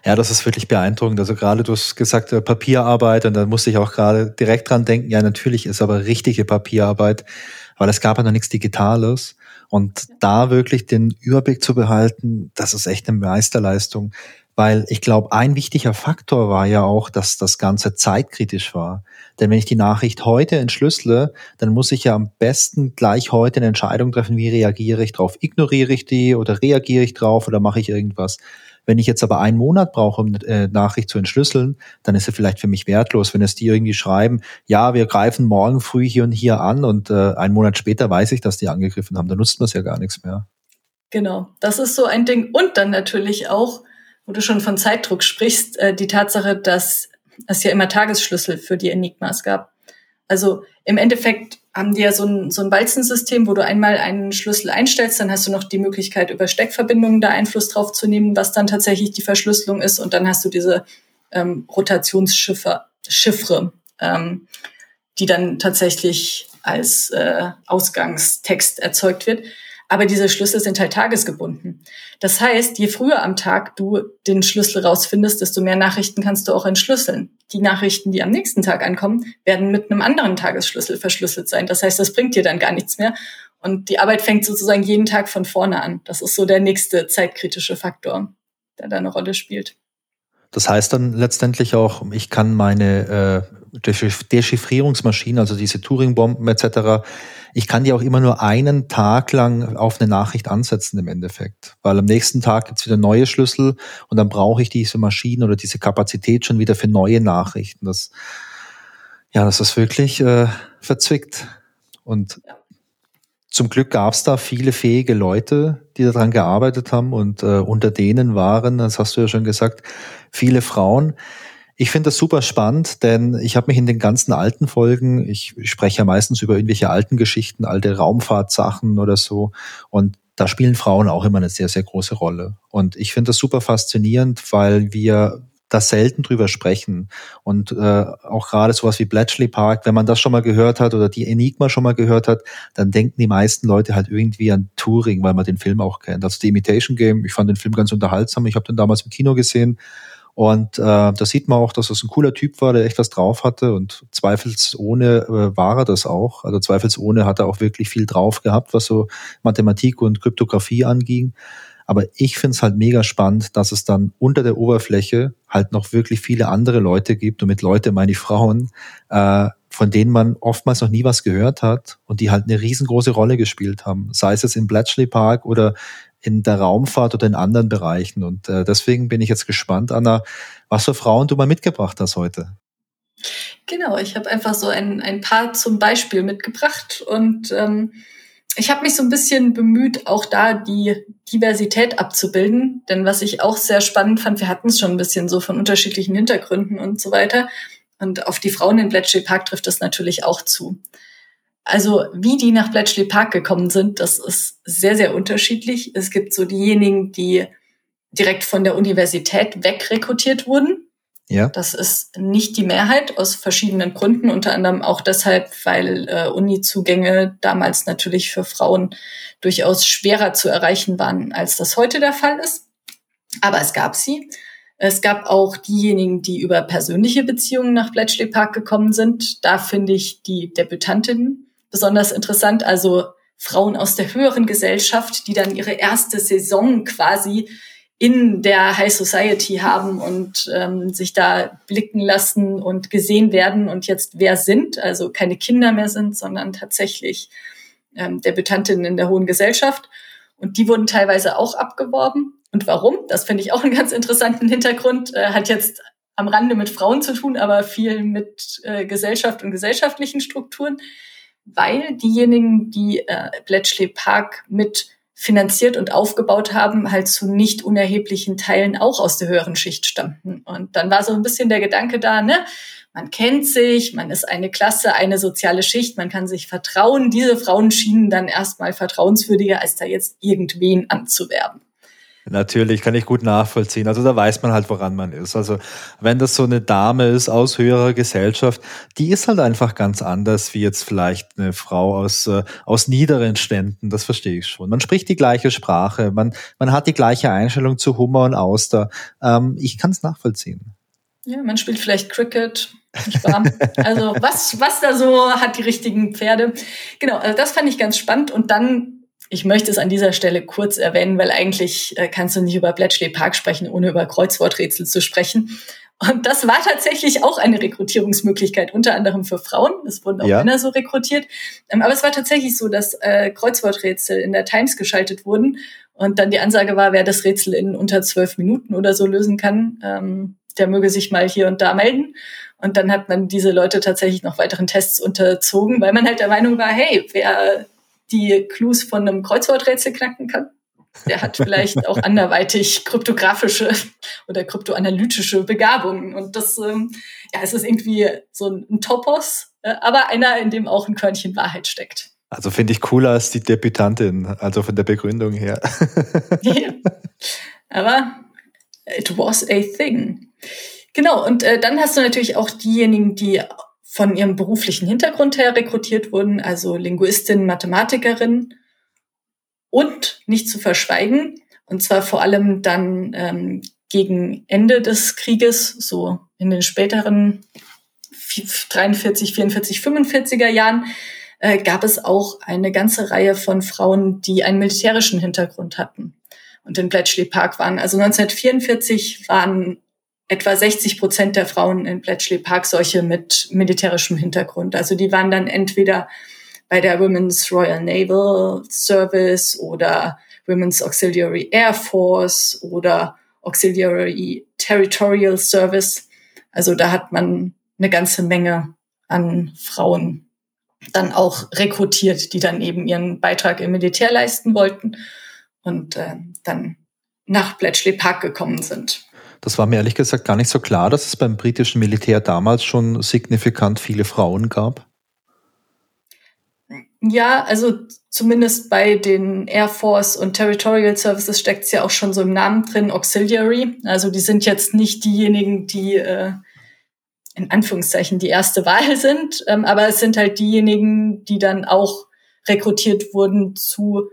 Ja, das ist wirklich beeindruckend. Also gerade du hast gesagt, äh, Papierarbeit und da musste ich auch gerade direkt dran denken, ja, natürlich ist aber richtige Papierarbeit, weil es gab ja noch nichts Digitales. Und da wirklich den Überblick zu behalten, das ist echt eine Meisterleistung. Weil ich glaube, ein wichtiger Faktor war ja auch, dass das Ganze zeitkritisch war. Denn wenn ich die Nachricht heute entschlüssele, dann muss ich ja am besten gleich heute eine Entscheidung treffen, wie reagiere ich drauf. Ignoriere ich die oder reagiere ich drauf oder mache ich irgendwas? Wenn ich jetzt aber einen Monat brauche, um eine äh, Nachricht zu entschlüsseln, dann ist sie vielleicht für mich wertlos. Wenn es die irgendwie schreiben, ja, wir greifen morgen früh hier und hier an und äh, einen Monat später weiß ich, dass die angegriffen haben, dann nutzt man es ja gar nichts mehr. Genau, das ist so ein Ding. Und dann natürlich auch, wo du schon von Zeitdruck sprichst, äh, die Tatsache, dass es ja immer Tagesschlüssel für die Enigmas gab. Also im Endeffekt haben die ja so ein, so ein Walzensystem, wo du einmal einen Schlüssel einstellst, dann hast du noch die Möglichkeit, über Steckverbindungen da Einfluss drauf zu nehmen, was dann tatsächlich die Verschlüsselung ist. Und dann hast du diese ähm, Rotationschiffre, Chiffre, ähm, die dann tatsächlich als äh, Ausgangstext erzeugt wird aber diese Schlüssel sind halt tagesgebunden. Das heißt, je früher am Tag du den Schlüssel rausfindest, desto mehr Nachrichten kannst du auch entschlüsseln. Die Nachrichten, die am nächsten Tag ankommen, werden mit einem anderen Tagesschlüssel verschlüsselt sein. Das heißt, das bringt dir dann gar nichts mehr. Und die Arbeit fängt sozusagen jeden Tag von vorne an. Das ist so der nächste zeitkritische Faktor, der da eine Rolle spielt. Das heißt dann letztendlich auch, ich kann meine äh, Dechiffrierungsmaschinen, also diese Turing-Bomben etc., ich kann die auch immer nur einen Tag lang auf eine Nachricht ansetzen im Endeffekt. Weil am nächsten Tag gibt's wieder neue Schlüssel und dann brauche ich diese Maschinen oder diese Kapazität schon wieder für neue Nachrichten. Das, ja, das ist wirklich äh, verzwickt. Und zum Glück gab's da viele fähige Leute, die daran gearbeitet haben und äh, unter denen waren, das hast du ja schon gesagt, viele Frauen. Ich finde das super spannend, denn ich habe mich in den ganzen alten Folgen, ich spreche ja meistens über irgendwelche alten Geschichten, alte Raumfahrtsachen oder so, und da spielen Frauen auch immer eine sehr, sehr große Rolle. Und ich finde das super faszinierend, weil wir da selten drüber sprechen. Und äh, auch gerade sowas wie Bletchley Park, wenn man das schon mal gehört hat oder die Enigma schon mal gehört hat, dann denken die meisten Leute halt irgendwie an Turing, weil man den Film auch kennt. Also die Imitation Game, ich fand den Film ganz unterhaltsam. Ich habe den damals im Kino gesehen. Und äh, da sieht man auch, dass das ein cooler Typ war, der echt was drauf hatte. Und zweifelsohne äh, war er das auch. Also zweifelsohne hat er auch wirklich viel drauf gehabt, was so Mathematik und Kryptographie anging. Aber ich finde es halt mega spannend, dass es dann unter der Oberfläche halt noch wirklich viele andere Leute gibt, und mit Leute meine ich Frauen, äh, von denen man oftmals noch nie was gehört hat und die halt eine riesengroße Rolle gespielt haben. Sei es jetzt im Bletchley Park oder in der Raumfahrt oder in anderen Bereichen. Und äh, deswegen bin ich jetzt gespannt, Anna, was für Frauen du mal mitgebracht hast heute. Genau, ich habe einfach so ein, ein paar zum Beispiel mitgebracht und ähm, ich habe mich so ein bisschen bemüht, auch da die Diversität abzubilden. Denn was ich auch sehr spannend fand, wir hatten es schon ein bisschen so von unterschiedlichen Hintergründen und so weiter. Und auf die Frauen in Bletchley Park trifft das natürlich auch zu. Also wie die nach Bletchley Park gekommen sind, das ist sehr, sehr unterschiedlich. Es gibt so diejenigen, die direkt von der Universität wegrekrutiert wurden ja. Das ist nicht die Mehrheit aus verschiedenen Gründen, unter anderem auch deshalb, weil äh, Uni-Zugänge damals natürlich für Frauen durchaus schwerer zu erreichen waren, als das heute der Fall ist. Aber es gab sie. Es gab auch diejenigen, die über persönliche Beziehungen nach Bletchley Park gekommen sind. Da finde ich die Debütantinnen besonders interessant, also Frauen aus der höheren Gesellschaft, die dann ihre erste Saison quasi in der High Society haben und ähm, sich da blicken lassen und gesehen werden und jetzt wer sind, also keine Kinder mehr sind, sondern tatsächlich ähm, Debütantinnen in der hohen Gesellschaft. Und die wurden teilweise auch abgeworben. Und warum? Das finde ich auch einen ganz interessanten Hintergrund. Äh, hat jetzt am Rande mit Frauen zu tun, aber viel mit äh, Gesellschaft und gesellschaftlichen Strukturen, weil diejenigen, die äh, Bletchley Park mit finanziert und aufgebaut haben, halt zu nicht unerheblichen Teilen auch aus der höheren Schicht stammten. Und dann war so ein bisschen der Gedanke da, ne? Man kennt sich, man ist eine Klasse, eine soziale Schicht, man kann sich vertrauen. Diese Frauen schienen dann erstmal vertrauenswürdiger, als da jetzt irgendwen anzuwerben. Natürlich, kann ich gut nachvollziehen. Also da weiß man halt, woran man ist. Also wenn das so eine Dame ist aus höherer Gesellschaft, die ist halt einfach ganz anders wie jetzt vielleicht eine Frau aus, äh, aus niederen Ständen. Das verstehe ich schon. Man spricht die gleiche Sprache, man, man hat die gleiche Einstellung zu Hummer und Auster. Ähm, ich kann es nachvollziehen. Ja, man spielt vielleicht Cricket. also was, was da so hat die richtigen Pferde. Genau, also das fand ich ganz spannend. Und dann ich möchte es an dieser Stelle kurz erwähnen, weil eigentlich äh, kannst du nicht über Bletchley Park sprechen, ohne über Kreuzworträtsel zu sprechen. Und das war tatsächlich auch eine Rekrutierungsmöglichkeit, unter anderem für Frauen. Es wurden auch ja. Männer so rekrutiert. Ähm, aber es war tatsächlich so, dass äh, Kreuzworträtsel in der Times geschaltet wurden und dann die Ansage war, wer das Rätsel in unter zwölf Minuten oder so lösen kann, ähm, der möge sich mal hier und da melden. Und dann hat man diese Leute tatsächlich noch weiteren Tests unterzogen, weil man halt der Meinung war, hey, wer die Clues von einem Kreuzworträtsel knacken kann. Der hat vielleicht auch anderweitig kryptografische oder kryptoanalytische Begabungen. Und das, ähm, ja, es ist irgendwie so ein Topos, äh, aber einer, in dem auch ein Körnchen Wahrheit steckt. Also finde ich cooler als die Debütantin, also von der Begründung her. ja. Aber it was a thing. Genau, und äh, dann hast du natürlich auch diejenigen, die von ihrem beruflichen Hintergrund her rekrutiert wurden, also Linguistin, Mathematikerin und nicht zu verschweigen, und zwar vor allem dann ähm, gegen Ende des Krieges, so in den späteren 43, 44, 45er Jahren, äh, gab es auch eine ganze Reihe von Frauen, die einen militärischen Hintergrund hatten und in Bletchley Park waren. Also 1944 waren etwa 60 Prozent der Frauen in Bletchley Park solche mit militärischem Hintergrund. Also die waren dann entweder bei der Women's Royal Naval Service oder Women's Auxiliary Air Force oder Auxiliary Territorial Service. Also da hat man eine ganze Menge an Frauen dann auch rekrutiert, die dann eben ihren Beitrag im Militär leisten wollten und äh, dann nach Bletchley Park gekommen sind. Das war mir ehrlich gesagt gar nicht so klar, dass es beim britischen Militär damals schon signifikant viele Frauen gab. Ja, also zumindest bei den Air Force und Territorial Services steckt es ja auch schon so im Namen drin, Auxiliary. Also die sind jetzt nicht diejenigen, die äh, in Anführungszeichen die erste Wahl sind, ähm, aber es sind halt diejenigen, die dann auch rekrutiert wurden zu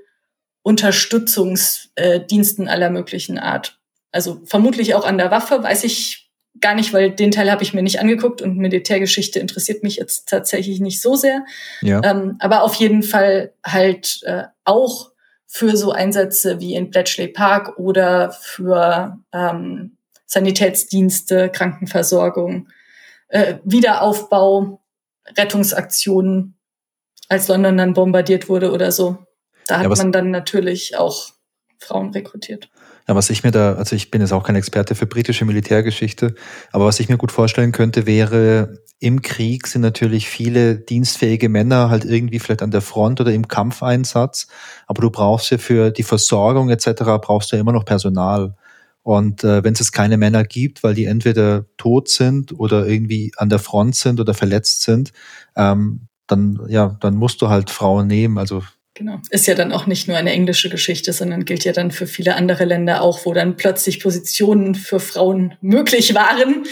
Unterstützungsdiensten äh, aller möglichen Art. Also vermutlich auch an der Waffe, weiß ich gar nicht, weil den Teil habe ich mir nicht angeguckt und Militärgeschichte interessiert mich jetzt tatsächlich nicht so sehr. Ja. Ähm, aber auf jeden Fall halt äh, auch für so Einsätze wie in Bletchley Park oder für ähm, Sanitätsdienste, Krankenversorgung, äh, Wiederaufbau, Rettungsaktionen, als London dann bombardiert wurde oder so. Da hat ja, man dann natürlich auch Frauen rekrutiert. Ja, was ich mir da, also ich bin jetzt auch kein Experte für britische Militärgeschichte, aber was ich mir gut vorstellen könnte, wäre, im Krieg sind natürlich viele dienstfähige Männer halt irgendwie vielleicht an der Front oder im Kampfeinsatz, aber du brauchst ja für die Versorgung etc. brauchst du ja immer noch Personal. Und äh, wenn es jetzt keine Männer gibt, weil die entweder tot sind oder irgendwie an der Front sind oder verletzt sind, ähm, dann ja, dann musst du halt Frauen nehmen. Also Genau. Ist ja dann auch nicht nur eine englische Geschichte, sondern gilt ja dann für viele andere Länder auch, wo dann plötzlich Positionen für Frauen möglich waren.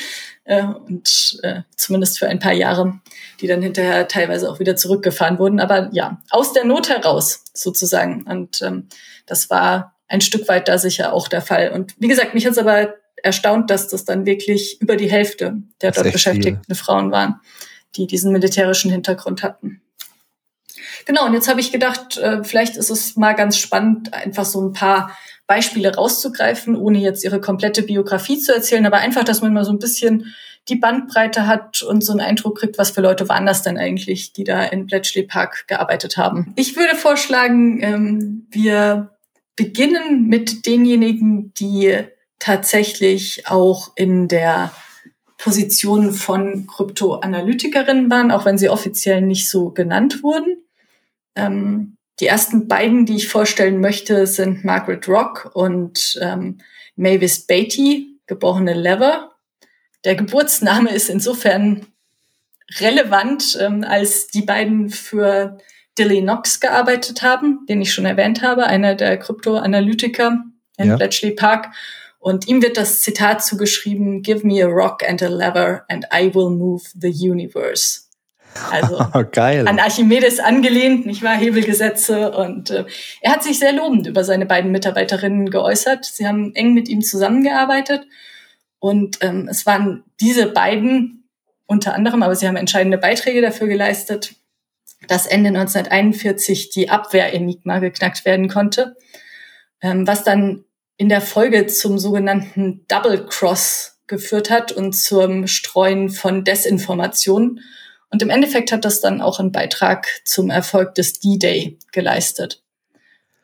Äh, und äh, zumindest für ein paar Jahre, die dann hinterher teilweise auch wieder zurückgefahren wurden. Aber ja, aus der Not heraus sozusagen. Und ähm, das war ein Stück weit da sicher auch der Fall. Und wie gesagt, mich hat es aber erstaunt, dass das dann wirklich über die Hälfte der dort beschäftigten viel. Frauen waren, die diesen militärischen Hintergrund hatten. Genau, und jetzt habe ich gedacht, äh, vielleicht ist es mal ganz spannend, einfach so ein paar Beispiele rauszugreifen, ohne jetzt ihre komplette Biografie zu erzählen, aber einfach, dass man mal so ein bisschen die Bandbreite hat und so einen Eindruck kriegt, was für Leute waren das denn eigentlich, die da in Bletchley Park gearbeitet haben. Ich würde vorschlagen, ähm, wir beginnen mit denjenigen, die tatsächlich auch in der Position von Kryptoanalytikerinnen waren, auch wenn sie offiziell nicht so genannt wurden. Ähm, die ersten beiden, die ich vorstellen möchte, sind Margaret Rock und ähm, Mavis Beatty, geborene Lever. Der Geburtsname ist insofern relevant, ähm, als die beiden für Dilly Knox gearbeitet haben, den ich schon erwähnt habe, einer der Kryptoanalytiker in ja. Bletchley Park. Und ihm wird das Zitat zugeschrieben, Give me a rock and a lever and I will move the universe. Also Geil. an Archimedes angelehnt, nicht wahr? Hebelgesetze. Und äh, er hat sich sehr lobend über seine beiden Mitarbeiterinnen geäußert. Sie haben eng mit ihm zusammengearbeitet. Und ähm, es waren diese beiden unter anderem, aber sie haben entscheidende Beiträge dafür geleistet, dass Ende 1941 die Abwehr-Enigma geknackt werden konnte, ähm, was dann in der Folge zum sogenannten Double Cross geführt hat und zum Streuen von Desinformationen und im Endeffekt hat das dann auch einen Beitrag zum Erfolg des D-Day geleistet.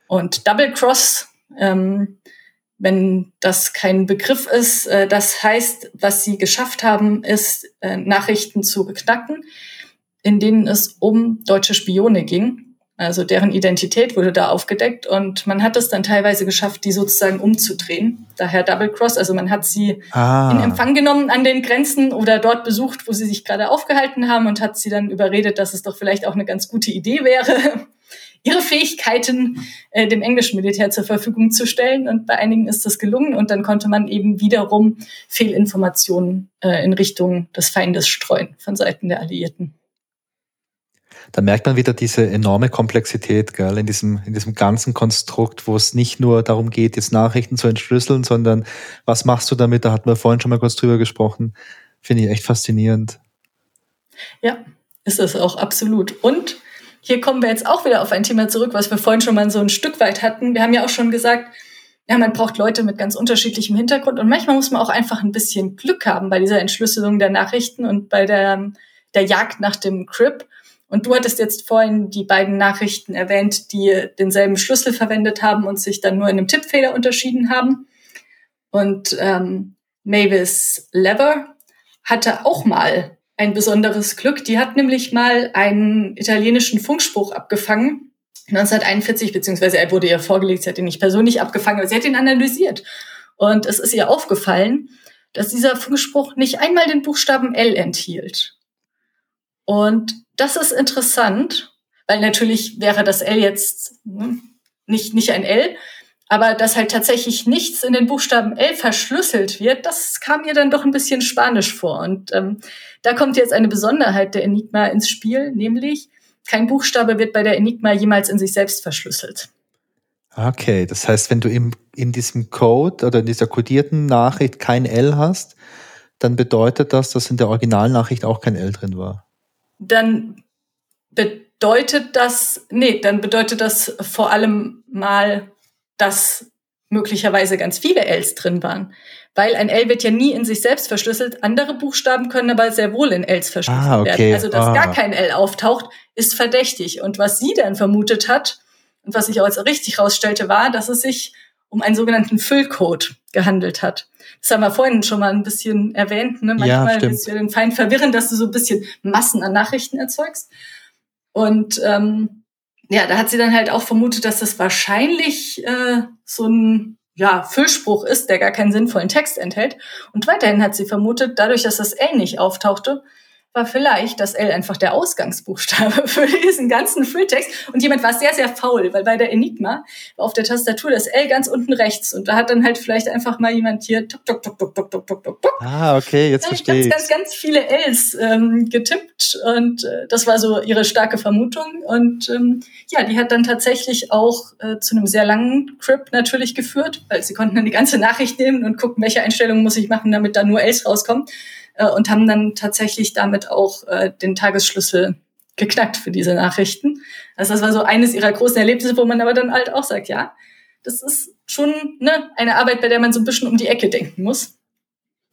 Und Double Cross, ähm, wenn das kein Begriff ist, äh, das heißt, was sie geschafft haben, ist, äh, Nachrichten zu knacken, in denen es um deutsche Spione ging also deren Identität wurde da aufgedeckt und man hat es dann teilweise geschafft, die sozusagen umzudrehen. Daher Double Cross. Also man hat sie ah. in Empfang genommen an den Grenzen oder dort besucht, wo sie sich gerade aufgehalten haben und hat sie dann überredet, dass es doch vielleicht auch eine ganz gute Idee wäre, ihre Fähigkeiten äh, dem englischen Militär zur Verfügung zu stellen. Und bei einigen ist das gelungen und dann konnte man eben wiederum Fehlinformationen äh, in Richtung des Feindes streuen von Seiten der Alliierten da merkt man wieder diese enorme Komplexität gell, in, diesem, in diesem ganzen Konstrukt, wo es nicht nur darum geht, jetzt Nachrichten zu entschlüsseln, sondern was machst du damit? Da hatten wir vorhin schon mal kurz drüber gesprochen. Finde ich echt faszinierend. Ja, ist es auch absolut. Und hier kommen wir jetzt auch wieder auf ein Thema zurück, was wir vorhin schon mal so ein Stück weit hatten. Wir haben ja auch schon gesagt, ja, man braucht Leute mit ganz unterschiedlichem Hintergrund und manchmal muss man auch einfach ein bisschen Glück haben bei dieser Entschlüsselung der Nachrichten und bei der, der Jagd nach dem Crip. Und du hattest jetzt vorhin die beiden Nachrichten erwähnt, die denselben Schlüssel verwendet haben und sich dann nur in einem Tippfehler unterschieden haben. Und ähm, Mavis Lever hatte auch mal ein besonderes Glück. Die hat nämlich mal einen italienischen Funkspruch abgefangen. 1941, beziehungsweise er wurde ihr vorgelegt, sie hat ihn nicht persönlich abgefangen, aber sie hat ihn analysiert. Und es ist ihr aufgefallen, dass dieser Funkspruch nicht einmal den Buchstaben L enthielt. Und das ist interessant, weil natürlich wäre das L jetzt ne, nicht, nicht ein L, aber dass halt tatsächlich nichts in den Buchstaben L verschlüsselt wird, das kam mir dann doch ein bisschen spanisch vor. Und ähm, da kommt jetzt eine Besonderheit der Enigma ins Spiel, nämlich kein Buchstabe wird bei der Enigma jemals in sich selbst verschlüsselt. Okay, das heißt, wenn du im, in diesem Code oder in dieser kodierten Nachricht kein L hast, dann bedeutet das, dass in der Originalnachricht auch kein L drin war. Dann bedeutet das, nee, dann bedeutet das vor allem mal, dass möglicherweise ganz viele Ls drin waren. Weil ein L wird ja nie in sich selbst verschlüsselt. Andere Buchstaben können aber sehr wohl in Ls verschlüsselt ah, okay. werden. Also, dass ah. gar kein L auftaucht, ist verdächtig. Und was sie dann vermutet hat, und was sich auch als richtig herausstellte, war, dass es sich um einen sogenannten Füllcode gehandelt hat. Das haben wir vorhin schon mal ein bisschen erwähnt. Ne? Manchmal ja, ist ja den Feind verwirren, dass du so ein bisschen Massen an Nachrichten erzeugst. Und ähm, ja, da hat sie dann halt auch vermutet, dass das wahrscheinlich äh, so ein ja, Füllspruch ist, der gar keinen sinnvollen Text enthält. Und weiterhin hat sie vermutet, dadurch, dass das L nicht auftauchte, war vielleicht das L einfach der Ausgangsbuchstabe für diesen ganzen Fülltext. Und jemand war sehr, sehr faul, weil bei der Enigma war auf der Tastatur das L ganz unten rechts. Und da hat dann halt vielleicht einfach mal jemand hier tuk, tuk, tuk, tuk, tuk, tuk, tuk, tuk. Ah, okay, jetzt verstehe ich. Ganz, ganz, ganz viele Ls ähm, getippt. Und äh, das war so ihre starke Vermutung. Und ähm, ja, die hat dann tatsächlich auch äh, zu einem sehr langen Crypt natürlich geführt, weil sie konnten dann die ganze Nachricht nehmen und gucken, welche Einstellungen muss ich machen, damit da nur Ls rauskommen äh, und haben dann tatsächlich damit auch äh, den Tagesschlüssel geknackt für diese Nachrichten. Also das war so eines ihrer großen Erlebnisse, wo man aber dann halt auch sagt, ja, das ist schon ne, eine Arbeit, bei der man so ein bisschen um die Ecke denken muss.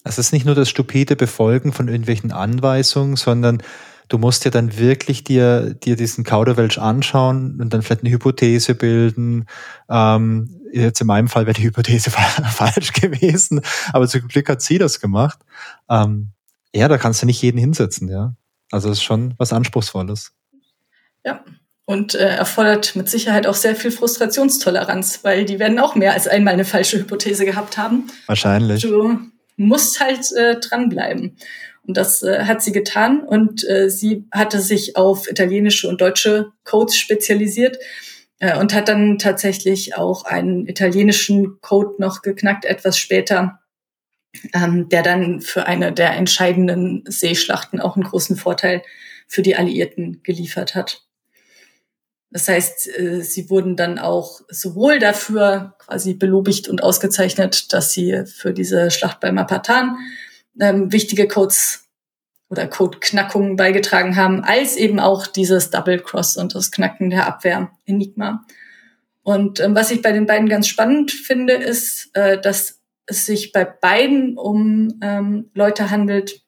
Es ist nicht nur das stupide Befolgen von irgendwelchen Anweisungen, sondern du musst ja dann wirklich dir, dir diesen Kauderwelsch anschauen und dann vielleicht eine Hypothese bilden. Ähm, jetzt in meinem Fall wäre die Hypothese falsch gewesen, aber zum Glück hat sie das gemacht. Ähm, ja, da kannst du nicht jeden hinsetzen, ja. Also das ist schon was Anspruchsvolles. Ja, und äh, erfordert mit Sicherheit auch sehr viel Frustrationstoleranz, weil die werden auch mehr als einmal eine falsche Hypothese gehabt haben. Wahrscheinlich. Du musst halt äh, dranbleiben. Und das äh, hat sie getan und äh, sie hatte sich auf italienische und deutsche Codes spezialisiert äh, und hat dann tatsächlich auch einen italienischen Code noch geknackt, etwas später, ähm, der dann für eine der entscheidenden Seeschlachten auch einen großen Vorteil für die Alliierten geliefert hat. Das heißt, äh, sie wurden dann auch sowohl dafür quasi belobigt und ausgezeichnet, dass sie für diese Schlacht bei Mapatan ähm, wichtige Codes oder Codeknackungen beigetragen haben, als eben auch dieses Double Cross und das Knacken der Abwehr Enigma. Und ähm, was ich bei den beiden ganz spannend finde, ist, äh, dass es sich bei beiden um ähm, Leute handelt,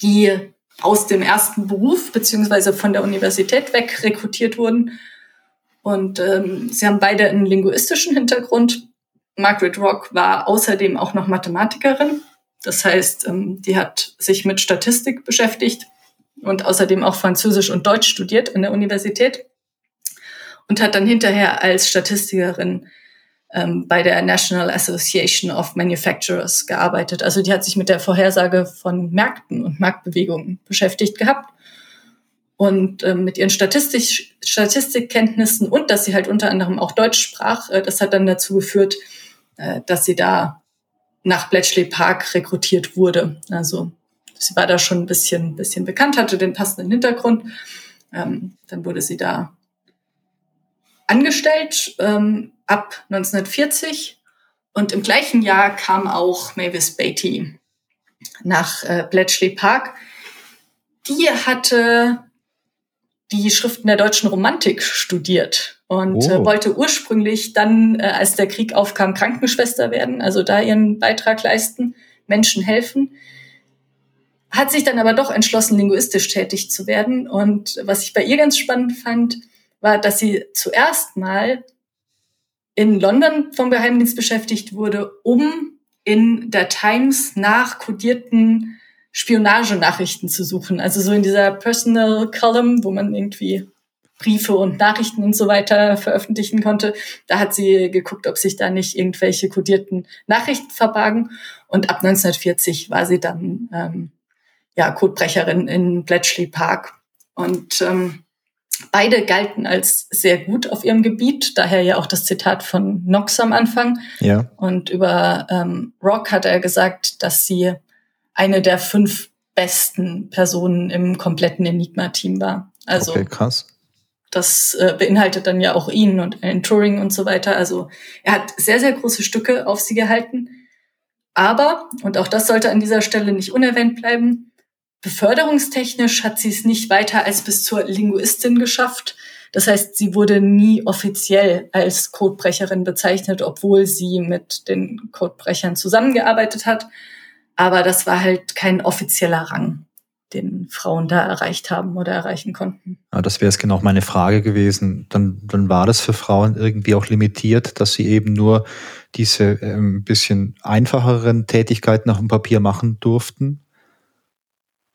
die aus dem ersten Beruf beziehungsweise von der Universität weg rekrutiert wurden. Und ähm, sie haben beide einen linguistischen Hintergrund. Margaret Rock war außerdem auch noch Mathematikerin das heißt, ähm, die hat sich mit Statistik beschäftigt und außerdem auch Französisch und Deutsch studiert in der Universität und hat dann hinterher als Statistikerin ähm, bei der National Association of Manufacturers gearbeitet. Also die hat sich mit der Vorhersage von Märkten und Marktbewegungen beschäftigt gehabt. Und ähm, mit ihren Statistik Statistikkenntnissen und dass sie halt unter anderem auch Deutsch sprach, äh, das hat dann dazu geführt, äh, dass sie da nach Bletchley Park rekrutiert wurde. Also sie war da schon ein bisschen, bisschen bekannt, hatte den passenden Hintergrund. Ähm, dann wurde sie da angestellt ähm, ab 1940 und im gleichen Jahr kam auch Mavis Beatty nach äh, Bletchley Park. Die hatte die Schriften der deutschen Romantik studiert und äh, oh. äh, wollte ursprünglich dann, äh, als der Krieg aufkam, Krankenschwester werden, also da ihren Beitrag leisten, Menschen helfen. Hat sich dann aber doch entschlossen, linguistisch tätig zu werden. Und was ich bei ihr ganz spannend fand, war, dass sie zuerst mal in London vom Geheimdienst beschäftigt wurde, um in der Times nach kodierten Spionagenachrichten zu suchen. Also so in dieser Personal Column, wo man irgendwie Briefe und Nachrichten und so weiter veröffentlichen konnte. Da hat sie geguckt, ob sich da nicht irgendwelche kodierten Nachrichten verbargen. Und ab 1940 war sie dann ähm, ja Codebrecherin in Bletchley Park. Und ähm, beide galten als sehr gut auf ihrem Gebiet. Daher ja auch das Zitat von Knox am Anfang. Ja. Und über ähm, Rock hat er gesagt, dass sie eine der fünf besten Personen im kompletten Enigma-Team war. Also okay, krass. Das äh, beinhaltet dann ja auch ihn und Alan Turing und so weiter. Also er hat sehr, sehr große Stücke auf sie gehalten. Aber, und auch das sollte an dieser Stelle nicht unerwähnt bleiben, beförderungstechnisch hat sie es nicht weiter als bis zur Linguistin geschafft. Das heißt, sie wurde nie offiziell als Codebrecherin bezeichnet, obwohl sie mit den Codebrechern zusammengearbeitet hat. Aber das war halt kein offizieller Rang den Frauen da erreicht haben oder erreichen konnten. Ja, das wäre es genau meine Frage gewesen. Dann, dann war das für Frauen irgendwie auch limitiert, dass sie eben nur diese ähm, bisschen einfacheren Tätigkeiten auf dem Papier machen durften.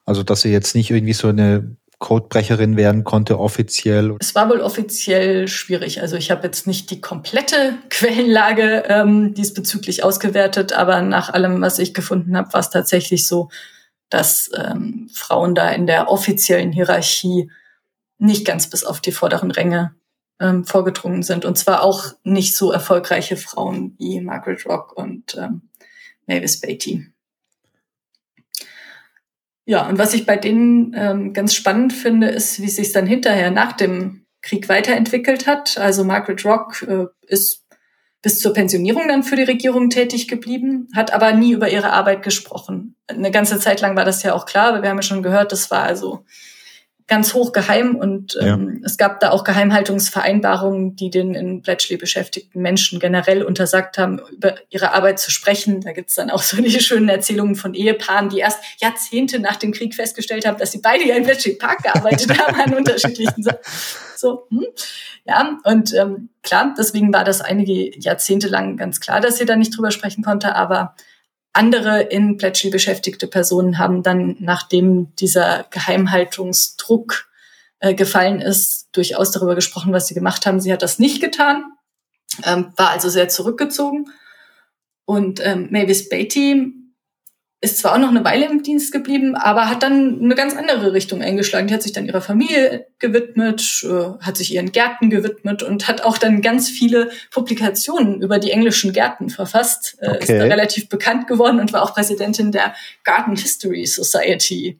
Also dass sie jetzt nicht irgendwie so eine Codebrecherin werden konnte offiziell? Es war wohl offiziell schwierig. Also ich habe jetzt nicht die komplette Quellenlage ähm, diesbezüglich ausgewertet, aber nach allem, was ich gefunden habe, war es tatsächlich so, dass ähm, Frauen da in der offiziellen Hierarchie nicht ganz bis auf die vorderen Ränge ähm, vorgedrungen sind. Und zwar auch nicht so erfolgreiche Frauen wie Margaret Rock und ähm, Mavis Beatty. Ja, und was ich bei denen ähm, ganz spannend finde, ist, wie sich dann hinterher nach dem Krieg weiterentwickelt hat. Also Margaret Rock äh, ist bis zur Pensionierung dann für die Regierung tätig geblieben, hat aber nie über ihre Arbeit gesprochen. Eine ganze Zeit lang war das ja auch klar, aber wir haben ja schon gehört, das war also ganz hoch geheim und ja. ähm, es gab da auch Geheimhaltungsvereinbarungen, die den in Bletchley beschäftigten Menschen generell untersagt haben, über ihre Arbeit zu sprechen. Da gibt's dann auch so die schönen Erzählungen von Ehepaaren, die erst Jahrzehnte nach dem Krieg festgestellt haben, dass sie beide ja in Bletchley Park gearbeitet haben an unterschiedlichen so, hm. ja, und ähm, klar, deswegen war das einige Jahrzehnte lang ganz klar, dass sie da nicht drüber sprechen konnte, aber andere in Bletchley beschäftigte Personen haben dann, nachdem dieser Geheimhaltungsdruck äh, gefallen ist, durchaus darüber gesprochen, was sie gemacht haben. Sie hat das nicht getan, ähm, war also sehr zurückgezogen. Und ähm, Mavis Beatty ist zwar auch noch eine Weile im Dienst geblieben, aber hat dann eine ganz andere Richtung eingeschlagen. Die hat sich dann ihrer Familie gewidmet, äh, hat sich ihren Gärten gewidmet und hat auch dann ganz viele Publikationen über die englischen Gärten verfasst. Äh, okay. Ist da relativ bekannt geworden und war auch Präsidentin der Garden History Society.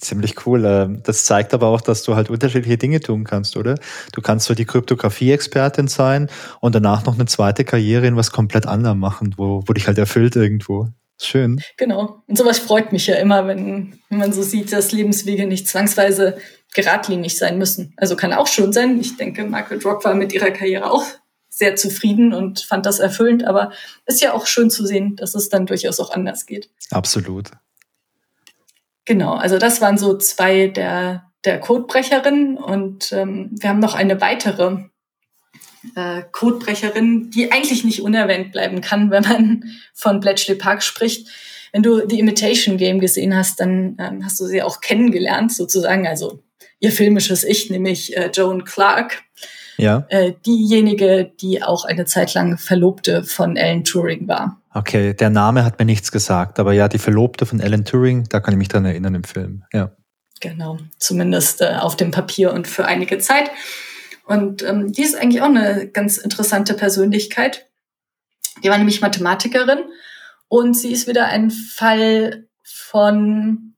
Ziemlich cool. Ähm, das zeigt aber auch, dass du halt unterschiedliche Dinge tun kannst, oder? Du kannst so die Kryptographie-Expertin sein und danach noch eine zweite Karriere in was komplett anderem machen, wo, wo dich halt erfüllt irgendwo. Schön. Genau. Und sowas freut mich ja immer, wenn, wenn man so sieht, dass Lebenswege nicht zwangsweise geradlinig sein müssen. Also kann auch schön sein. Ich denke, Margaret Rock war mit ihrer Karriere auch sehr zufrieden und fand das erfüllend, aber ist ja auch schön zu sehen, dass es dann durchaus auch anders geht. Absolut. Genau, also das waren so zwei der, der Codebrecherinnen und ähm, wir haben noch eine weitere äh, Codebrecherin, die eigentlich nicht unerwähnt bleiben kann, wenn man von Bletchley Park spricht. Wenn du The Imitation Game gesehen hast, dann ähm, hast du sie auch kennengelernt, sozusagen. Also ihr filmisches Ich, nämlich äh, Joan Clark. Ja. Äh, diejenige, die auch eine Zeit lang Verlobte von Alan Turing war. Okay, der Name hat mir nichts gesagt, aber ja, die Verlobte von Alan Turing, da kann ich mich dran erinnern im Film. Ja. Genau, zumindest äh, auf dem Papier und für einige Zeit. Und ähm, die ist eigentlich auch eine ganz interessante Persönlichkeit. Die war nämlich Mathematikerin und sie ist wieder ein Fall von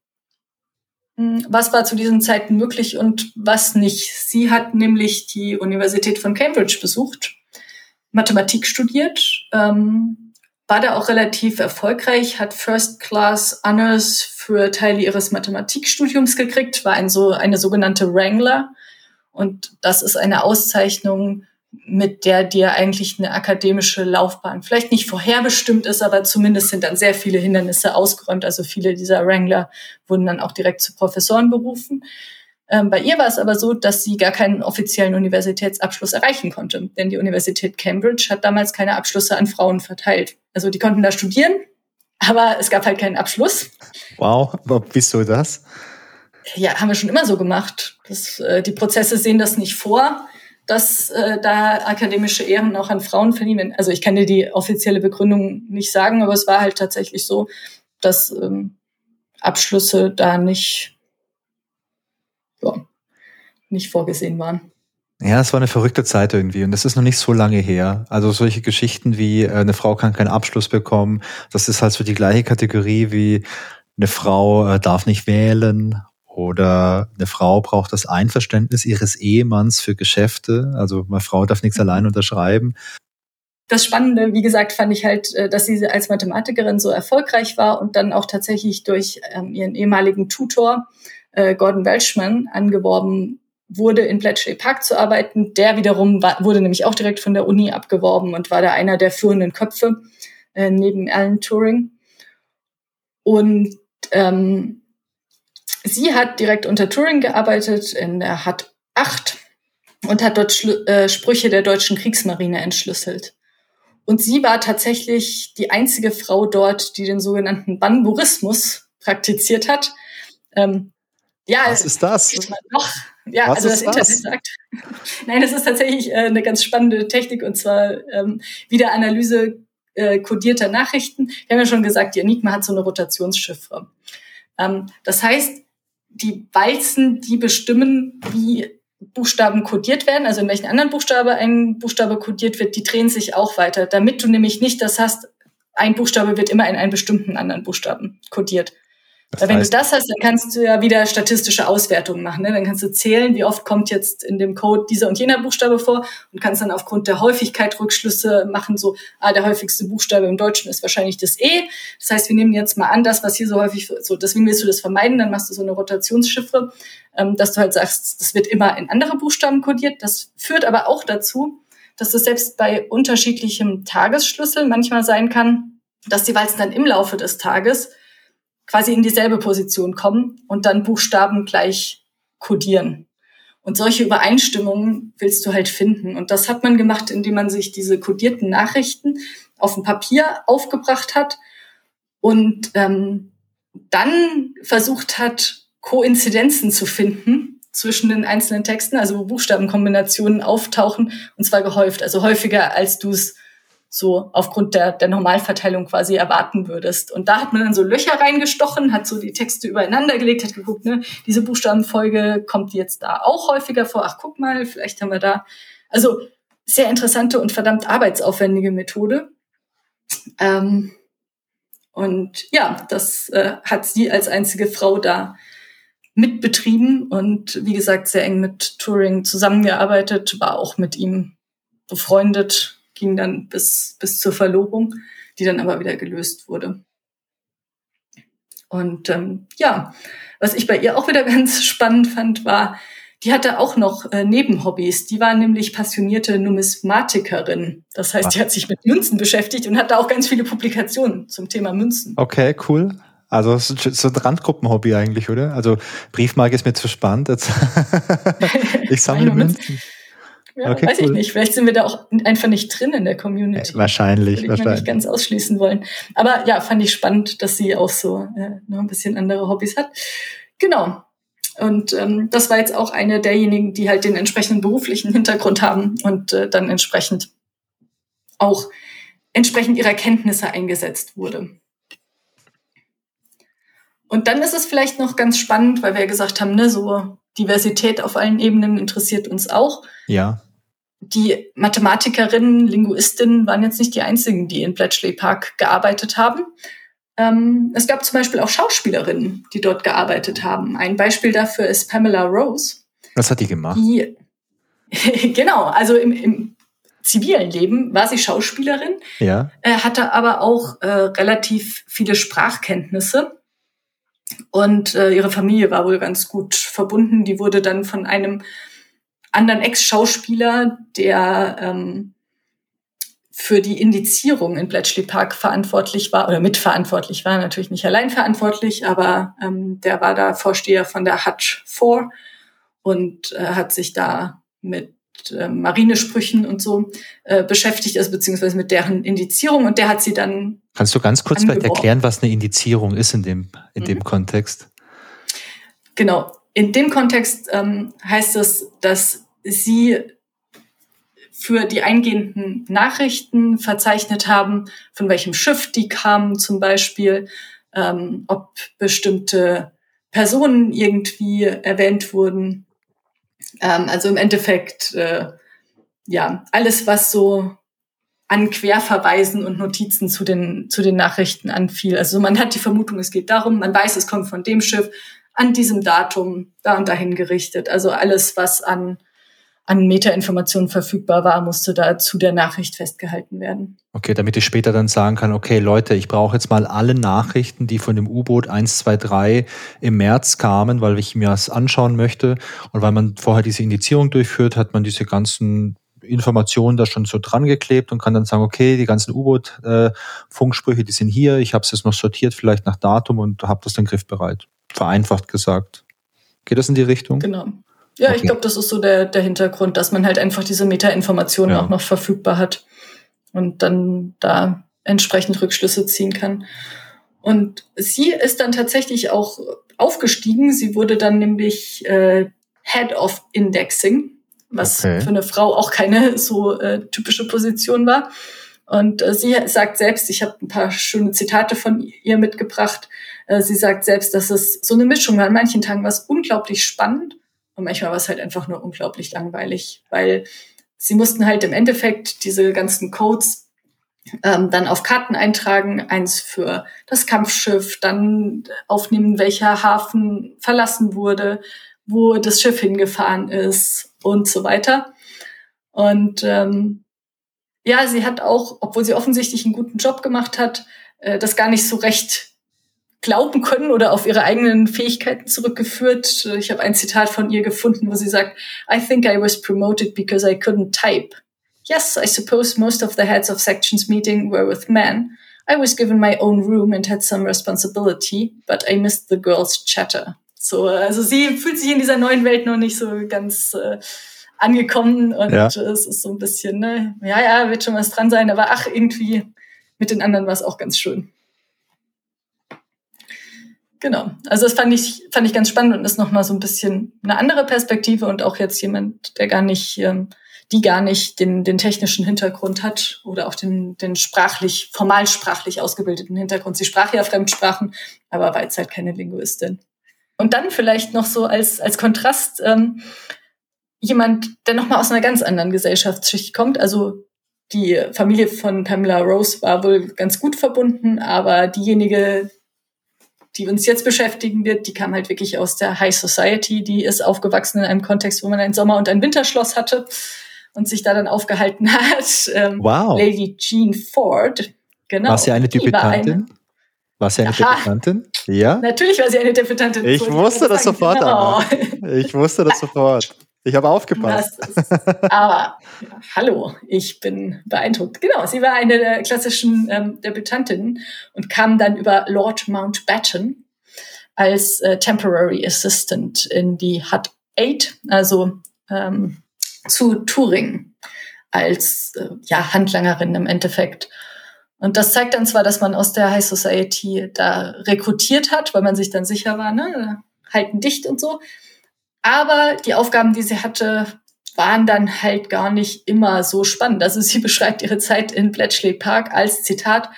hm, was war zu diesen Zeiten möglich und was nicht. Sie hat nämlich die Universität von Cambridge besucht, Mathematik studiert, ähm, war da auch relativ erfolgreich, hat First Class Honors für Teile ihres Mathematikstudiums gekriegt, war ein so eine sogenannte Wrangler, und das ist eine Auszeichnung, mit der dir eigentlich eine akademische Laufbahn vielleicht nicht vorherbestimmt ist, aber zumindest sind dann sehr viele Hindernisse ausgeräumt. Also viele dieser Wrangler wurden dann auch direkt zu Professoren berufen. Ähm, bei ihr war es aber so, dass sie gar keinen offiziellen Universitätsabschluss erreichen konnte, denn die Universität Cambridge hat damals keine Abschlüsse an Frauen verteilt. Also die konnten da studieren, aber es gab halt keinen Abschluss. Wow, wieso das? Ja, haben wir schon immer so gemacht. Das, äh, die Prozesse sehen das nicht vor, dass äh, da akademische Ehren auch an Frauen verliehen. Also ich kann dir die offizielle Begründung nicht sagen, aber es war halt tatsächlich so, dass ähm, Abschlüsse da nicht, ja, nicht vorgesehen waren. Ja, es war eine verrückte Zeit irgendwie und das ist noch nicht so lange her. Also solche Geschichten wie äh, eine Frau kann keinen Abschluss bekommen, das ist halt so die gleiche Kategorie wie eine Frau äh, darf nicht wählen oder eine Frau braucht das Einverständnis ihres Ehemanns für Geschäfte. Also meine Frau darf nichts allein unterschreiben. Das Spannende, wie gesagt, fand ich halt, äh, dass sie als Mathematikerin so erfolgreich war und dann auch tatsächlich durch ähm, ihren ehemaligen Tutor äh, Gordon Welchman angeworben wurde, in Bletchley Park zu arbeiten. Der wiederum war, wurde nämlich auch direkt von der Uni abgeworben und war da einer der führenden Köpfe äh, neben Alan Turing. Und ähm, sie hat direkt unter Turing gearbeitet, in der hat acht und hat dort Schlu äh, Sprüche der deutschen Kriegsmarine entschlüsselt. Und sie war tatsächlich die einzige Frau dort, die den sogenannten Banburismus praktiziert hat. Ähm, ja, was ist das? Noch, ja, was also das Internet das? sagt. Nein, das ist tatsächlich äh, eine ganz spannende Technik und zwar ähm, Wiederanalyse äh, kodierter Nachrichten. Wir haben ja schon gesagt, die Enigma hat so eine Rotationschiffre. Ähm, das heißt, die Walzen, die bestimmen, wie Buchstaben kodiert werden, also in welchen anderen Buchstabe ein Buchstabe kodiert wird, die drehen sich auch weiter, damit du nämlich nicht das hast, ein Buchstabe wird immer in einen bestimmten anderen Buchstaben kodiert. Das Weil wenn du das hast, dann kannst du ja wieder statistische Auswertungen machen. Ne? Dann kannst du zählen, wie oft kommt jetzt in dem Code dieser und jener Buchstabe vor und kannst dann aufgrund der Häufigkeit Rückschlüsse machen, so, ah, der häufigste Buchstabe im Deutschen ist wahrscheinlich das E. Das heißt, wir nehmen jetzt mal an, das, was hier so häufig, so, deswegen willst du das vermeiden, dann machst du so eine Rotationschiffre, ähm, dass du halt sagst, das wird immer in andere Buchstaben kodiert. Das führt aber auch dazu, dass es selbst bei unterschiedlichem Tagesschlüssel manchmal sein kann, dass die Walzen dann im Laufe des Tages quasi in dieselbe Position kommen und dann Buchstaben gleich kodieren. Und solche Übereinstimmungen willst du halt finden. Und das hat man gemacht, indem man sich diese kodierten Nachrichten auf dem Papier aufgebracht hat und ähm, dann versucht hat, Koinzidenzen zu finden zwischen den einzelnen Texten, also wo Buchstabenkombinationen auftauchen, und zwar gehäuft, also häufiger, als du es so aufgrund der, der Normalverteilung quasi erwarten würdest. Und da hat man dann so Löcher reingestochen, hat so die Texte übereinander gelegt, hat geguckt, ne, diese Buchstabenfolge kommt jetzt da auch häufiger vor. Ach, guck mal, vielleicht haben wir da. Also sehr interessante und verdammt arbeitsaufwendige Methode. Ähm, und ja, das äh, hat sie als einzige Frau da mitbetrieben und wie gesagt sehr eng mit Turing zusammengearbeitet, war auch mit ihm befreundet ging dann bis, bis zur Verlobung, die dann aber wieder gelöst wurde. Und ähm, ja, was ich bei ihr auch wieder ganz spannend fand, war, die hatte auch noch äh, Nebenhobbys. Die war nämlich passionierte Numismatikerin. Das heißt, die hat sich mit Münzen beschäftigt und hat da auch ganz viele Publikationen zum Thema Münzen. Okay, cool. Also so ein Randgruppenhobby eigentlich, oder? Also Briefmarke ist mir zu spannend. ich sammle Münzen. Ja, okay, weiß cool. ich nicht. Vielleicht sind wir da auch einfach nicht drin in der Community. wahrscheinlich. Würde ich wahrscheinlich. nicht ganz ausschließen wollen. Aber ja, fand ich spannend, dass sie auch so äh, noch ein bisschen andere Hobbys hat. Genau. Und ähm, das war jetzt auch eine derjenigen, die halt den entsprechenden beruflichen Hintergrund haben und äh, dann entsprechend auch entsprechend ihrer Kenntnisse eingesetzt wurde. Und dann ist es vielleicht noch ganz spannend, weil wir ja gesagt haben, ne, so Diversität auf allen Ebenen interessiert uns auch. Ja die Mathematikerinnen, Linguistinnen waren jetzt nicht die einzigen, die in Bletchley Park gearbeitet haben. Ähm, es gab zum Beispiel auch Schauspielerinnen, die dort gearbeitet haben. Ein Beispiel dafür ist Pamela Rose. Was hat die gemacht? Die, genau, also im, im zivilen Leben war sie Schauspielerin, ja. äh, hatte aber auch äh, relativ viele Sprachkenntnisse. Und äh, ihre Familie war wohl ganz gut verbunden. Die wurde dann von einem anderen Ex-Schauspieler, der ähm, für die Indizierung in Bletchley Park verantwortlich war oder mitverantwortlich war, natürlich nicht allein verantwortlich, aber ähm, der war da Vorsteher von der Hutch 4 und äh, hat sich da mit äh, Marinesprüchen und so äh, beschäftigt, also beziehungsweise mit deren Indizierung und der hat sie dann. Kannst du ganz kurz vielleicht erklären, was eine Indizierung ist in dem, in mhm. dem Kontext? genau, in dem Kontext ähm, heißt es, dass sie für die eingehenden Nachrichten verzeichnet haben, von welchem Schiff die kamen zum Beispiel, ähm, ob bestimmte Personen irgendwie erwähnt wurden. Ähm, also im Endeffekt, äh, ja, alles, was so an Querverweisen und Notizen zu den, zu den Nachrichten anfiel. Also man hat die Vermutung, es geht darum, man weiß, es kommt von dem Schiff an diesem Datum da und dahin gerichtet. Also alles, was an an Metainformationen verfügbar war, musste da zu der Nachricht festgehalten werden. Okay, damit ich später dann sagen kann, okay, Leute, ich brauche jetzt mal alle Nachrichten, die von dem U-Boot 123 im März kamen, weil ich mir das anschauen möchte. Und weil man vorher diese Indizierung durchführt, hat man diese ganzen Informationen da schon so dran geklebt und kann dann sagen, okay, die ganzen U-Boot-Funksprüche, die sind hier, ich habe es jetzt noch sortiert, vielleicht nach Datum und habe das dann griffbereit. Vereinfacht gesagt. Geht das in die Richtung? Genau. Ja, okay. ich glaube, das ist so der, der Hintergrund, dass man halt einfach diese Meta-Informationen ja. auch noch verfügbar hat und dann da entsprechend Rückschlüsse ziehen kann. Und sie ist dann tatsächlich auch aufgestiegen. Sie wurde dann nämlich äh, Head of Indexing, was okay. für eine Frau auch keine so äh, typische Position war. Und äh, sie sagt selbst, ich habe ein paar schöne Zitate von ihr mitgebracht. Äh, sie sagt selbst, dass es so eine Mischung war. An manchen Tagen war es unglaublich spannend und manchmal war es halt einfach nur unglaublich langweilig, weil sie mussten halt im Endeffekt diese ganzen Codes ähm, dann auf Karten eintragen, eins für das Kampfschiff, dann aufnehmen, welcher Hafen verlassen wurde, wo das Schiff hingefahren ist und so weiter. Und ähm, ja, sie hat auch, obwohl sie offensichtlich einen guten Job gemacht hat, äh, das gar nicht so recht glauben können oder auf ihre eigenen Fähigkeiten zurückgeführt. Ich habe ein Zitat von ihr gefunden, wo sie sagt, I think I was promoted because I couldn't type. Yes, I suppose most of the heads of sections meeting were with men. I was given my own room and had some responsibility, but I missed the girls' chatter. So, also sie fühlt sich in dieser neuen Welt noch nicht so ganz äh, angekommen und ja. es ist so ein bisschen, ne, ja, ja, wird schon was dran sein, aber ach, irgendwie mit den anderen war es auch ganz schön. Genau. Also das fand ich, fand ich ganz spannend und ist nochmal so ein bisschen eine andere Perspektive und auch jetzt jemand, der gar nicht, ähm, die gar nicht den, den technischen Hintergrund hat oder auch den, den sprachlich, formal sprachlich ausgebildeten Hintergrund. Sie sprach ja Fremdsprachen, aber war jetzt halt keine Linguistin. Und dann vielleicht noch so als, als Kontrast ähm, jemand, der nochmal aus einer ganz anderen Gesellschaftsschicht kommt. Also die Familie von Pamela Rose war wohl ganz gut verbunden, aber diejenige, die uns jetzt beschäftigen wird, die kam halt wirklich aus der High Society. Die ist aufgewachsen in einem Kontext, wo man ein Sommer- und ein Winterschloss hatte und sich da dann aufgehalten hat. Ähm, wow. Lady Jean Ford. Genau. War sie eine Debütantin? War sie eine Aha. Debütantin? Ja. Natürlich war sie eine Debütantin. Ich wusste das sofort. Genau. Ich wusste das sofort. Ich habe aufgepasst. aber ja, hallo, ich bin beeindruckt. Genau, sie war eine der klassischen ähm, Debütantinnen und kam dann über Lord Mountbatten als äh, Temporary Assistant in die Hut 8, also ähm, zu Turing als äh, ja, Handlangerin im Endeffekt. Und das zeigt dann zwar, dass man aus der High Society da rekrutiert hat, weil man sich dann sicher war, ne, halten dicht und so. Aber die Aufgaben, die sie hatte, waren dann halt gar nicht immer so spannend. Also sie beschreibt ihre Zeit in Bletchley Park als Zitat,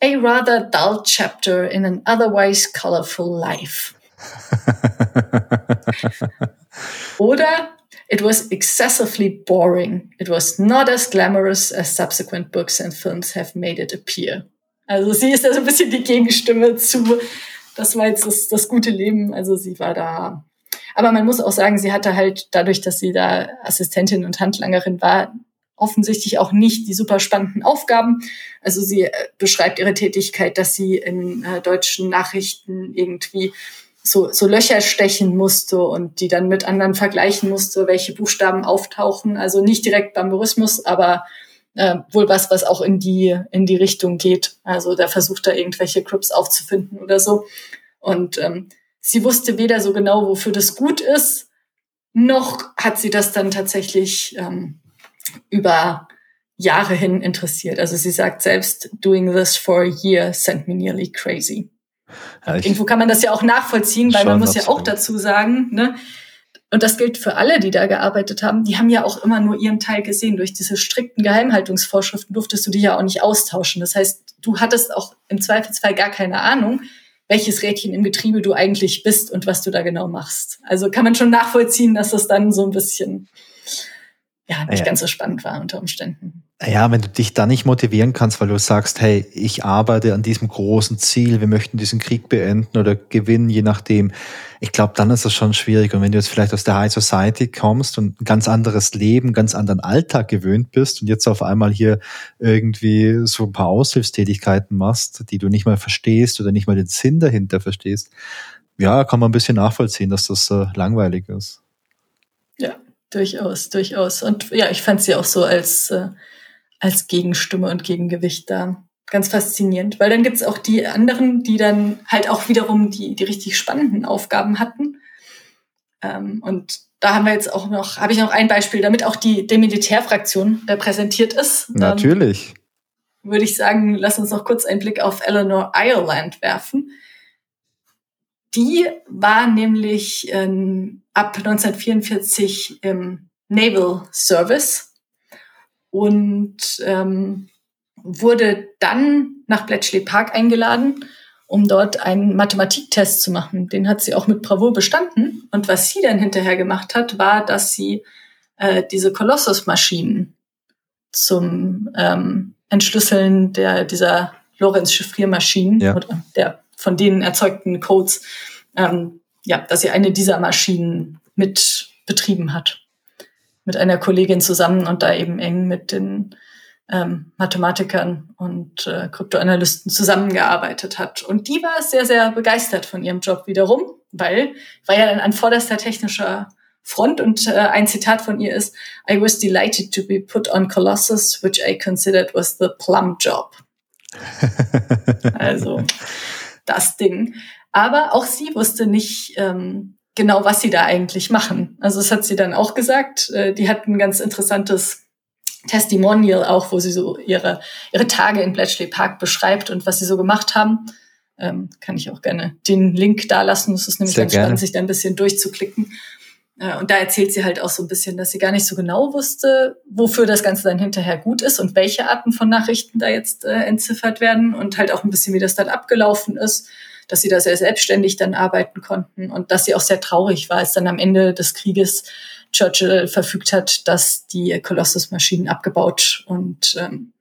a rather dull chapter in an otherwise colorful life. Oder it was excessively boring. It was not as glamorous as subsequent books and films have made it appear. Also sie ist da so ein bisschen die Gegenstimme zu, das war jetzt das, das gute Leben. Also sie war da aber man muss auch sagen, sie hatte halt dadurch, dass sie da Assistentin und Handlangerin war, offensichtlich auch nicht die super spannenden Aufgaben. Also sie äh, beschreibt ihre Tätigkeit, dass sie in äh, deutschen Nachrichten irgendwie so, so Löcher stechen musste und die dann mit anderen vergleichen musste, welche Buchstaben auftauchen. Also nicht direkt Bamburismus, aber äh, wohl was, was auch in die, in die Richtung geht. Also da versucht er irgendwelche Crips aufzufinden oder so. Und ähm, sie wusste weder so genau, wofür das gut ist, noch hat sie das dann tatsächlich ähm, über Jahre hin interessiert. Also sie sagt selbst, doing this for a year sent me nearly crazy. Ja, Irgendwo kann man das ja auch nachvollziehen, weil man muss absolut. ja auch dazu sagen, ne, und das gilt für alle, die da gearbeitet haben, die haben ja auch immer nur ihren Teil gesehen. Durch diese strikten Geheimhaltungsvorschriften durftest du die ja auch nicht austauschen. Das heißt, du hattest auch im Zweifelsfall gar keine Ahnung, welches Rädchen im Getriebe du eigentlich bist und was du da genau machst. Also kann man schon nachvollziehen, dass das dann so ein bisschen ja nicht ja. ganz so spannend war unter Umständen. Ja, wenn du dich da nicht motivieren kannst, weil du sagst, hey, ich arbeite an diesem großen Ziel, wir möchten diesen Krieg beenden oder gewinnen, je nachdem. Ich glaube, dann ist das schon schwierig. Und wenn du jetzt vielleicht aus der High Society kommst und ein ganz anderes Leben, ganz anderen Alltag gewöhnt bist und jetzt auf einmal hier irgendwie so ein paar Aushilfstätigkeiten machst, die du nicht mal verstehst oder nicht mal den Sinn dahinter verstehst, ja, kann man ein bisschen nachvollziehen, dass das äh, langweilig ist. Ja, durchaus, durchaus. Und ja, ich fand sie auch so als äh, als Gegenstimme und Gegengewicht da. Ganz faszinierend, weil dann gibt's auch die anderen, die dann halt auch wiederum die, die richtig spannenden Aufgaben hatten. Ähm, und da haben wir jetzt auch noch, habe ich noch ein Beispiel, damit auch die, die Militärfraktion repräsentiert ist. Natürlich. Würde ich sagen, lass uns noch kurz einen Blick auf Eleanor Ireland werfen. Die war nämlich ähm, ab 1944 im Naval Service und ähm, wurde dann nach Bletchley Park eingeladen, um dort einen Mathematiktest zu machen. Den hat sie auch mit Bravour bestanden. Und was sie dann hinterher gemacht hat, war, dass sie äh, diese Colossus-Maschinen zum ähm, Entschlüsseln der, dieser Lorenz-Chiffriermaschinen ja. oder der von denen erzeugten Codes, ähm, ja, dass sie eine dieser Maschinen mit betrieben hat mit einer Kollegin zusammen und da eben eng mit den ähm, Mathematikern und äh, Kryptoanalysten zusammengearbeitet hat. Und die war sehr, sehr begeistert von ihrem Job wiederum, weil war ja dann an vorderster technischer Front und äh, ein Zitat von ihr ist, I was delighted to be put on Colossus, which I considered was the plum job. also das Ding. Aber auch sie wusste nicht, ähm, genau, was sie da eigentlich machen. Also das hat sie dann auch gesagt. Äh, die hat ein ganz interessantes Testimonial auch, wo sie so ihre, ihre Tage in Bletchley Park beschreibt und was sie so gemacht haben. Ähm, kann ich auch gerne den Link da lassen. Das ist nämlich Sehr ganz gerne. spannend, sich da ein bisschen durchzuklicken. Äh, und da erzählt sie halt auch so ein bisschen, dass sie gar nicht so genau wusste, wofür das Ganze dann hinterher gut ist und welche Arten von Nachrichten da jetzt äh, entziffert werden und halt auch ein bisschen, wie das dann abgelaufen ist dass sie da sehr selbstständig dann arbeiten konnten und dass sie auch sehr traurig war, als dann am Ende des Krieges Churchill verfügt hat, dass die Colossus-Maschinen abgebaut und ähm,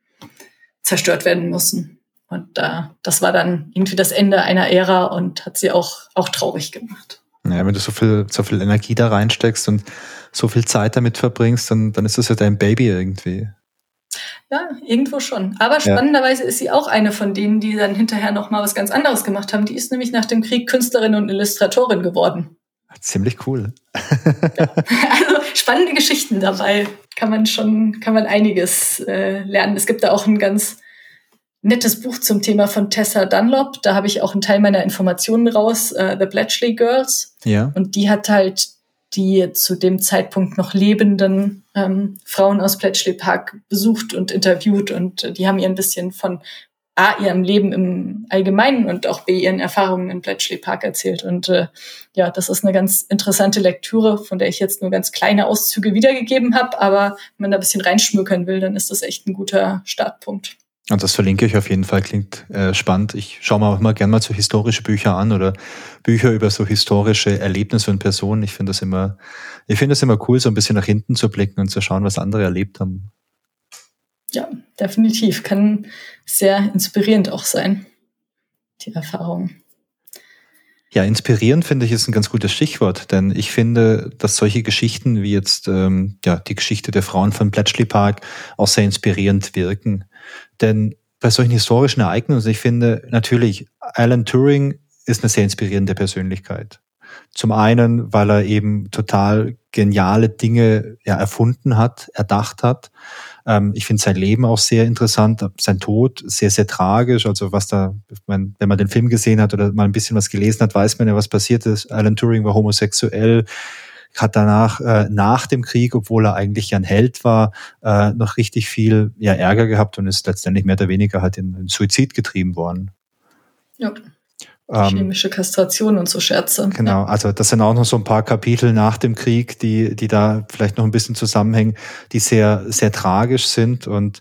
zerstört werden müssen. Und äh, das war dann irgendwie das Ende einer Ära und hat sie auch, auch traurig gemacht. Ja, wenn du so viel, so viel Energie da reinsteckst und so viel Zeit damit verbringst, dann, dann ist das ja dein Baby irgendwie. Ja, irgendwo schon. Aber spannenderweise ja. ist sie auch eine von denen, die dann hinterher noch mal was ganz anderes gemacht haben. Die ist nämlich nach dem Krieg Künstlerin und Illustratorin geworden. Ziemlich cool. ja. Also spannende Geschichten dabei. Kann man schon, kann man einiges äh, lernen. Es gibt da auch ein ganz nettes Buch zum Thema von Tessa Dunlop. Da habe ich auch einen Teil meiner Informationen raus, uh, The Bletchley Girls. Ja. Und die hat halt die zu dem Zeitpunkt noch lebenden ähm, Frauen aus Bletchley Park besucht und interviewt und äh, die haben ihr ein bisschen von A, ihrem Leben im Allgemeinen und auch B, ihren Erfahrungen in Bletchley Park erzählt. Und äh, ja, das ist eine ganz interessante Lektüre, von der ich jetzt nur ganz kleine Auszüge wiedergegeben habe. Aber wenn man da ein bisschen reinschmökern will, dann ist das echt ein guter Startpunkt. Und das verlinke ich auf jeden Fall, klingt äh, spannend. Ich schaue mir auch mal gerne mal so historische Bücher an oder Bücher über so historische Erlebnisse und Personen. Ich finde das immer, ich finde es immer cool, so ein bisschen nach hinten zu blicken und zu schauen, was andere erlebt haben. Ja, definitiv. Kann sehr inspirierend auch sein, die Erfahrung. Ja, inspirierend finde ich ist ein ganz gutes Stichwort, denn ich finde, dass solche Geschichten wie jetzt ähm, ja die Geschichte der Frauen von Bletchley Park auch sehr inspirierend wirken. Denn bei solchen historischen Ereignissen, ich finde natürlich, Alan Turing ist eine sehr inspirierende Persönlichkeit. Zum einen, weil er eben total geniale Dinge ja, erfunden hat, erdacht hat. Ähm, ich finde sein Leben auch sehr interessant, sein Tod sehr, sehr tragisch. Also was da, wenn man den Film gesehen hat oder mal ein bisschen was gelesen hat, weiß man ja, was passiert ist. Alan Turing war homosexuell, hat danach äh, nach dem Krieg, obwohl er eigentlich ja ein Held war, äh, noch richtig viel ja, Ärger gehabt und ist letztendlich mehr oder weniger halt in, in Suizid getrieben worden. Ja. Ähm, Chemische Kastration und so Scherze. Genau, also das sind auch noch so ein paar Kapitel nach dem Krieg, die, die da vielleicht noch ein bisschen zusammenhängen, die sehr, sehr tragisch sind und,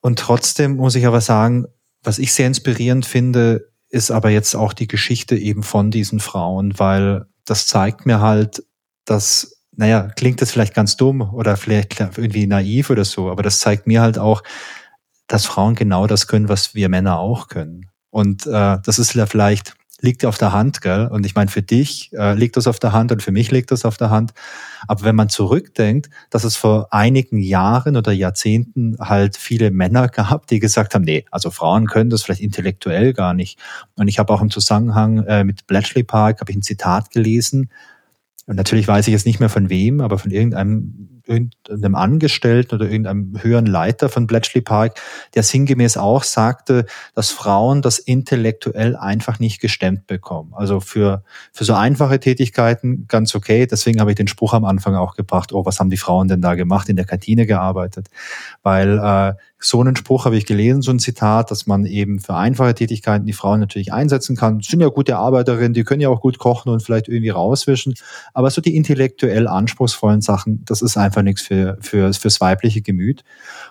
und trotzdem muss ich aber sagen, was ich sehr inspirierend finde, ist aber jetzt auch die Geschichte eben von diesen Frauen, weil das zeigt mir halt, dass, naja, klingt das vielleicht ganz dumm oder vielleicht irgendwie naiv oder so, aber das zeigt mir halt auch, dass Frauen genau das können, was wir Männer auch können. Und äh, das ist ja vielleicht, liegt ja auf der Hand, gell? Und ich meine, für dich äh, liegt das auf der Hand und für mich liegt das auf der Hand. Aber wenn man zurückdenkt, dass es vor einigen Jahren oder Jahrzehnten halt viele Männer gab, die gesagt haben, nee, also Frauen können das vielleicht intellektuell gar nicht. Und ich habe auch im Zusammenhang äh, mit Bletchley Park, habe ich ein Zitat gelesen, und natürlich weiß ich jetzt nicht mehr von wem, aber von irgendeinem irgendeinem Angestellten oder irgendeinem höheren Leiter von Bletchley Park, der sinngemäß auch sagte, dass Frauen das intellektuell einfach nicht gestemmt bekommen. Also für, für so einfache Tätigkeiten ganz okay. Deswegen habe ich den Spruch am Anfang auch gebracht, oh, was haben die Frauen denn da gemacht, in der Kantine gearbeitet? Weil äh, so einen Spruch habe ich gelesen, so ein Zitat, dass man eben für einfache Tätigkeiten die Frauen natürlich einsetzen kann. Sind ja gute Arbeiterinnen, die können ja auch gut kochen und vielleicht irgendwie rauswischen. Aber so die intellektuell anspruchsvollen Sachen, das ist einfach nichts für, für, fürs weibliche Gemüt.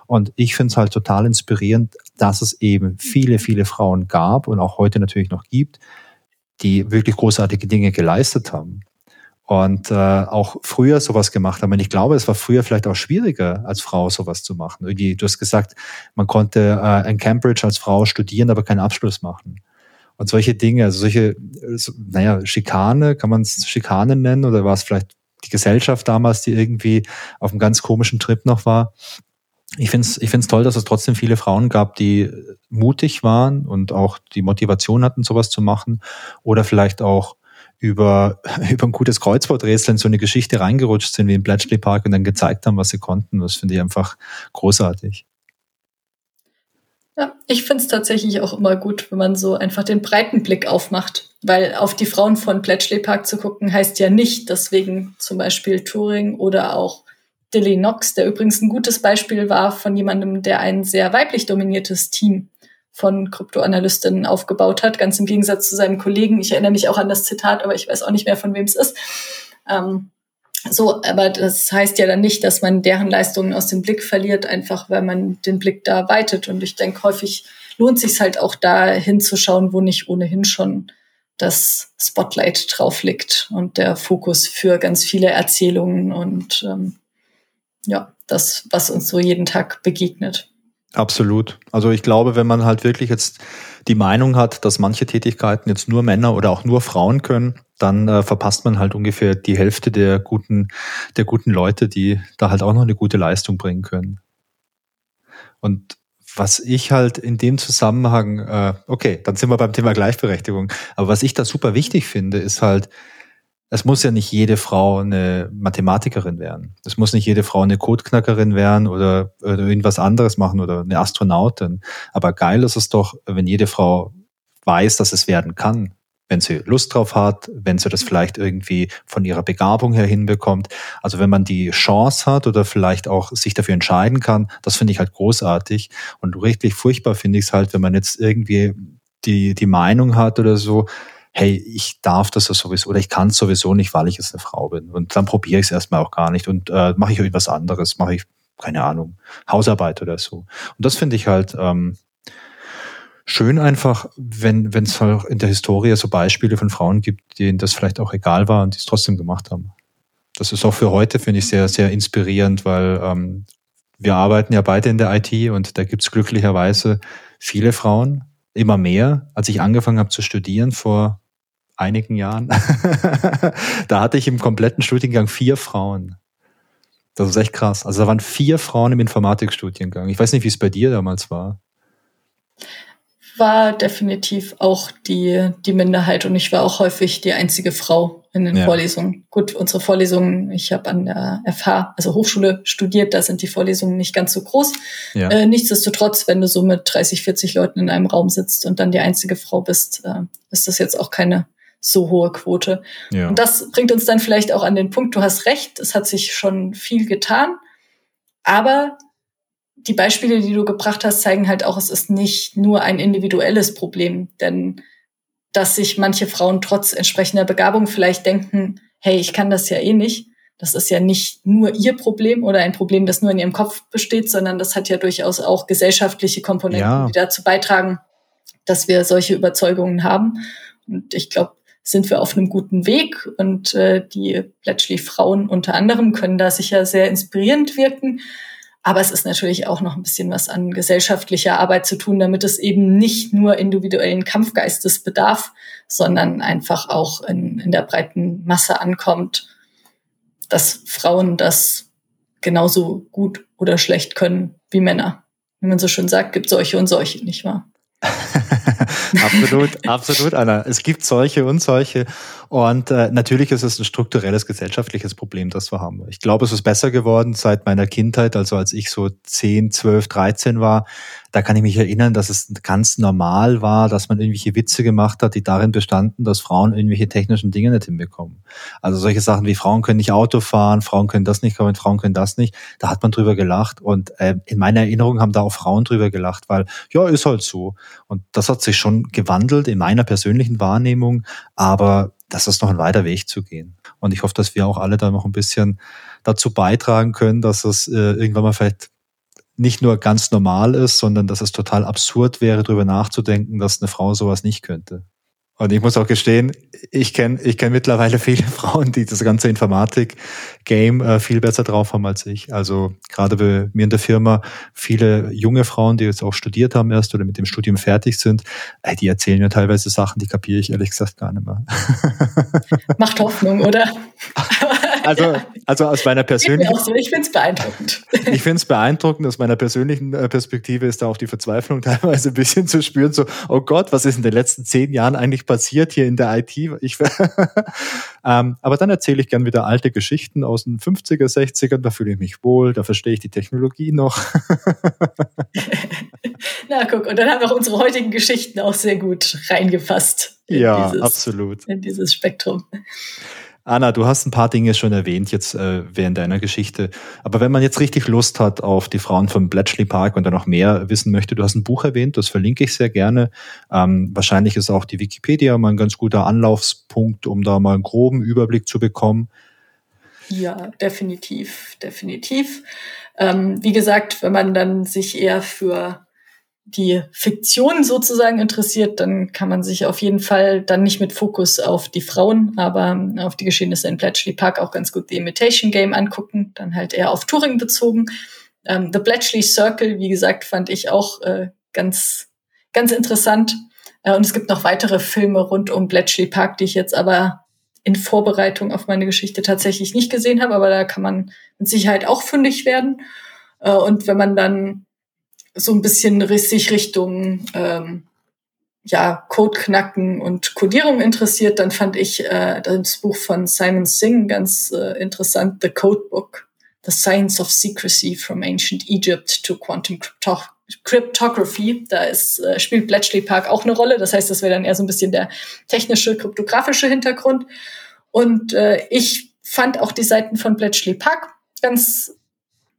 Und ich finde es halt total inspirierend, dass es eben viele, viele Frauen gab und auch heute natürlich noch gibt, die wirklich großartige Dinge geleistet haben und äh, auch früher sowas gemacht haben. Und ich glaube, es war früher vielleicht auch schwieriger, als Frau sowas zu machen. Irgendwie, du hast gesagt, man konnte äh, in Cambridge als Frau studieren, aber keinen Abschluss machen. Und solche Dinge, also solche, so, naja, Schikane, kann man es Schikane nennen oder war es vielleicht die Gesellschaft damals, die irgendwie auf einem ganz komischen Trip noch war? Ich finde es ich find's toll, dass es trotzdem viele Frauen gab, die mutig waren und auch die Motivation hatten, sowas zu machen oder vielleicht auch über, über ein gutes Kreuzworträtsel in so eine Geschichte reingerutscht sind wie im Bletchley Park und dann gezeigt haben, was sie konnten. Das finde ich einfach großartig. Ja, ich finde es tatsächlich auch immer gut, wenn man so einfach den breiten Blick aufmacht. Weil auf die Frauen von Bletchley Park zu gucken, heißt ja nicht, deswegen zum Beispiel Turing oder auch Dilly Knox, der übrigens ein gutes Beispiel war von jemandem, der ein sehr weiblich dominiertes Team von Kryptoanalystinnen aufgebaut hat, ganz im Gegensatz zu seinem Kollegen. Ich erinnere mich auch an das Zitat, aber ich weiß auch nicht mehr, von wem es ist. Ähm, so, aber das heißt ja dann nicht, dass man deren Leistungen aus dem Blick verliert, einfach weil man den Blick da weitet. Und ich denke, häufig lohnt sich halt auch da hinzuschauen, wo nicht ohnehin schon das Spotlight drauf liegt und der Fokus für ganz viele Erzählungen und ähm, ja, das, was uns so jeden Tag begegnet. Absolut. Also ich glaube, wenn man halt wirklich jetzt die Meinung hat, dass manche Tätigkeiten jetzt nur Männer oder auch nur Frauen können, dann äh, verpasst man halt ungefähr die Hälfte der guten, der guten Leute, die da halt auch noch eine gute Leistung bringen können. Und was ich halt in dem Zusammenhang, äh, okay, dann sind wir beim Thema Gleichberechtigung, aber was ich da super wichtig finde, ist halt, es muss ja nicht jede Frau eine Mathematikerin werden. Es muss nicht jede Frau eine Codeknackerin werden oder, oder irgendwas anderes machen oder eine Astronautin. Aber geil ist es doch, wenn jede Frau weiß, dass es werden kann. Wenn sie Lust drauf hat, wenn sie das vielleicht irgendwie von ihrer Begabung her hinbekommt. Also wenn man die Chance hat oder vielleicht auch sich dafür entscheiden kann, das finde ich halt großartig. Und richtig furchtbar finde ich es halt, wenn man jetzt irgendwie die, die Meinung hat oder so, hey, ich darf das ja sowieso oder ich kann es sowieso nicht, weil ich jetzt eine Frau bin. Und dann probiere ich es erstmal auch gar nicht und äh, mache ich irgendwas anderes, mache ich, keine Ahnung, Hausarbeit oder so. Und das finde ich halt ähm, schön einfach, wenn es halt in der Historie so Beispiele von Frauen gibt, denen das vielleicht auch egal war und die es trotzdem gemacht haben. Das ist auch für heute, finde ich, sehr, sehr inspirierend, weil ähm, wir arbeiten ja beide in der IT und da gibt es glücklicherweise viele Frauen, immer mehr. Als ich angefangen habe zu studieren vor einigen Jahren, da hatte ich im kompletten Studiengang vier Frauen. Das ist echt krass. Also da waren vier Frauen im Informatikstudiengang. Ich weiß nicht, wie es bei dir damals war war definitiv auch die, die Minderheit und ich war auch häufig die einzige Frau in den ja. Vorlesungen. Gut, unsere Vorlesungen, ich habe an der FH, also Hochschule studiert, da sind die Vorlesungen nicht ganz so groß. Ja. Äh, nichtsdestotrotz, wenn du so mit 30, 40 Leuten in einem Raum sitzt und dann die einzige Frau bist, äh, ist das jetzt auch keine so hohe Quote. Ja. Und das bringt uns dann vielleicht auch an den Punkt, du hast recht, es hat sich schon viel getan, aber die Beispiele, die du gebracht hast, zeigen halt auch, es ist nicht nur ein individuelles Problem. Denn dass sich manche Frauen trotz entsprechender Begabung vielleicht denken, hey, ich kann das ja eh nicht. Das ist ja nicht nur ihr Problem oder ein Problem, das nur in ihrem Kopf besteht, sondern das hat ja durchaus auch gesellschaftliche Komponenten, ja. die dazu beitragen, dass wir solche Überzeugungen haben. Und ich glaube, sind wir auf einem guten Weg und äh, die Bletchley-Frauen unter anderem können da sicher sehr inspirierend wirken. Aber es ist natürlich auch noch ein bisschen was an gesellschaftlicher Arbeit zu tun, damit es eben nicht nur individuellen Kampfgeistes bedarf, sondern einfach auch in, in der breiten Masse ankommt, dass Frauen das genauso gut oder schlecht können wie Männer. Wie man so schön sagt, gibt solche und solche, nicht wahr? absolut, absolut, Anna. Es gibt solche und solche. Und äh, natürlich ist es ein strukturelles gesellschaftliches Problem, das wir haben. Ich glaube, es ist besser geworden seit meiner Kindheit, also als ich so 10, 12, 13 war. Da kann ich mich erinnern, dass es ganz normal war, dass man irgendwelche Witze gemacht hat, die darin bestanden, dass Frauen irgendwelche technischen Dinge nicht hinbekommen. Also solche Sachen wie Frauen können nicht Auto fahren, Frauen können das nicht, Frauen können das nicht. Da hat man drüber gelacht. Und äh, in meiner Erinnerung haben da auch Frauen drüber gelacht, weil ja, ist halt so. Und das hat sich schon gewandelt in meiner persönlichen Wahrnehmung. Aber das ist noch ein weiter Weg zu gehen. Und ich hoffe, dass wir auch alle da noch ein bisschen dazu beitragen können, dass es äh, irgendwann mal vielleicht nicht nur ganz normal ist, sondern dass es total absurd wäre, darüber nachzudenken, dass eine Frau sowas nicht könnte. Und ich muss auch gestehen, ich kenne ich kenn mittlerweile viele Frauen, die das ganze Informatik-Game äh, viel besser drauf haben als ich. Also gerade bei mir in der Firma viele junge Frauen, die jetzt auch studiert haben erst oder mit dem Studium fertig sind, äh, die erzählen mir teilweise Sachen, die kapiere ich ehrlich gesagt gar nicht mehr. Macht Hoffnung, oder? Also, also aus meiner persönlichen. So. Ich finde es beeindruckend. Ich finde es beeindruckend. Aus meiner persönlichen äh, Perspektive ist da auch die Verzweiflung teilweise ein bisschen zu spüren. So, oh Gott, was ist in den letzten zehn Jahren eigentlich passiert hier in der IT? Ich, ähm, aber dann erzähle ich gern wieder alte Geschichten aus den 50er, 60ern. Da fühle ich mich wohl, da verstehe ich die Technologie noch. Na, guck, und dann haben wir auch unsere heutigen Geschichten auch sehr gut reingefasst. Ja, dieses, absolut. In dieses Spektrum. Anna, du hast ein paar Dinge schon erwähnt jetzt äh, während deiner Geschichte. Aber wenn man jetzt richtig Lust hat auf die Frauen vom Bletchley Park und da noch mehr wissen möchte, du hast ein Buch erwähnt, das verlinke ich sehr gerne. Ähm, wahrscheinlich ist auch die Wikipedia mal ein ganz guter Anlaufspunkt, um da mal einen groben Überblick zu bekommen. Ja, definitiv, definitiv. Ähm, wie gesagt, wenn man dann sich eher für die Fiktion sozusagen interessiert, dann kann man sich auf jeden Fall dann nicht mit Fokus auf die Frauen, aber auf die Geschehnisse in Bletchley Park auch ganz gut The Imitation Game angucken, dann halt eher auf Touring bezogen. Ähm, The Bletchley Circle, wie gesagt, fand ich auch äh, ganz, ganz interessant. Äh, und es gibt noch weitere Filme rund um Bletchley Park, die ich jetzt aber in Vorbereitung auf meine Geschichte tatsächlich nicht gesehen habe, aber da kann man mit Sicherheit auch fündig werden. Äh, und wenn man dann so ein bisschen sich Richtung ähm, ja, Code knacken und Codierung interessiert, dann fand ich äh, das Buch von Simon Singh ganz äh, interessant, The Codebook, The Science of Secrecy from Ancient Egypt to Quantum Crypto Cryptography. Da ist, äh, spielt Bletchley Park auch eine Rolle. Das heißt, das wäre dann eher so ein bisschen der technische, kryptografische Hintergrund. Und äh, ich fand auch die Seiten von Bletchley Park ganz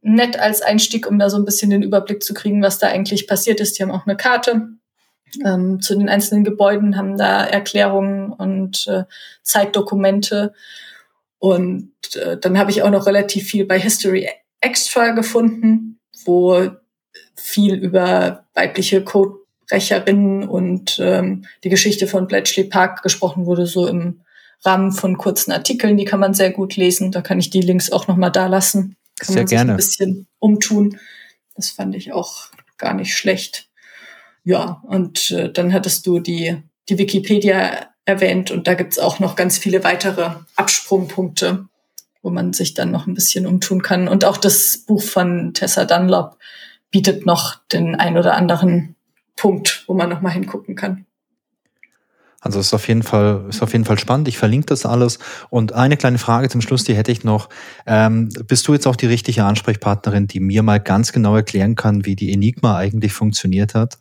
nett als Einstieg, um da so ein bisschen den Überblick zu kriegen, was da eigentlich passiert ist. Die haben auch eine Karte ähm, zu den einzelnen Gebäuden, haben da Erklärungen und äh, Zeitdokumente. Und äh, dann habe ich auch noch relativ viel bei History Extra gefunden, wo viel über weibliche Codebrecherinnen und ähm, die Geschichte von Bletchley Park gesprochen wurde, so im Rahmen von kurzen Artikeln. Die kann man sehr gut lesen. Da kann ich die Links auch noch mal da lassen. Kann Sehr man gerne. ein bisschen umtun. Das fand ich auch gar nicht schlecht. Ja, und äh, dann hattest du die, die Wikipedia erwähnt und da gibt's auch noch ganz viele weitere Absprungpunkte, wo man sich dann noch ein bisschen umtun kann. Und auch das Buch von Tessa Dunlop bietet noch den ein oder anderen Punkt, wo man noch mal hingucken kann. Also ist auf jeden Fall, ist auf jeden Fall spannend. Ich verlinke das alles. Und eine kleine Frage zum Schluss, die hätte ich noch. Ähm, bist du jetzt auch die richtige Ansprechpartnerin, die mir mal ganz genau erklären kann, wie die Enigma eigentlich funktioniert hat?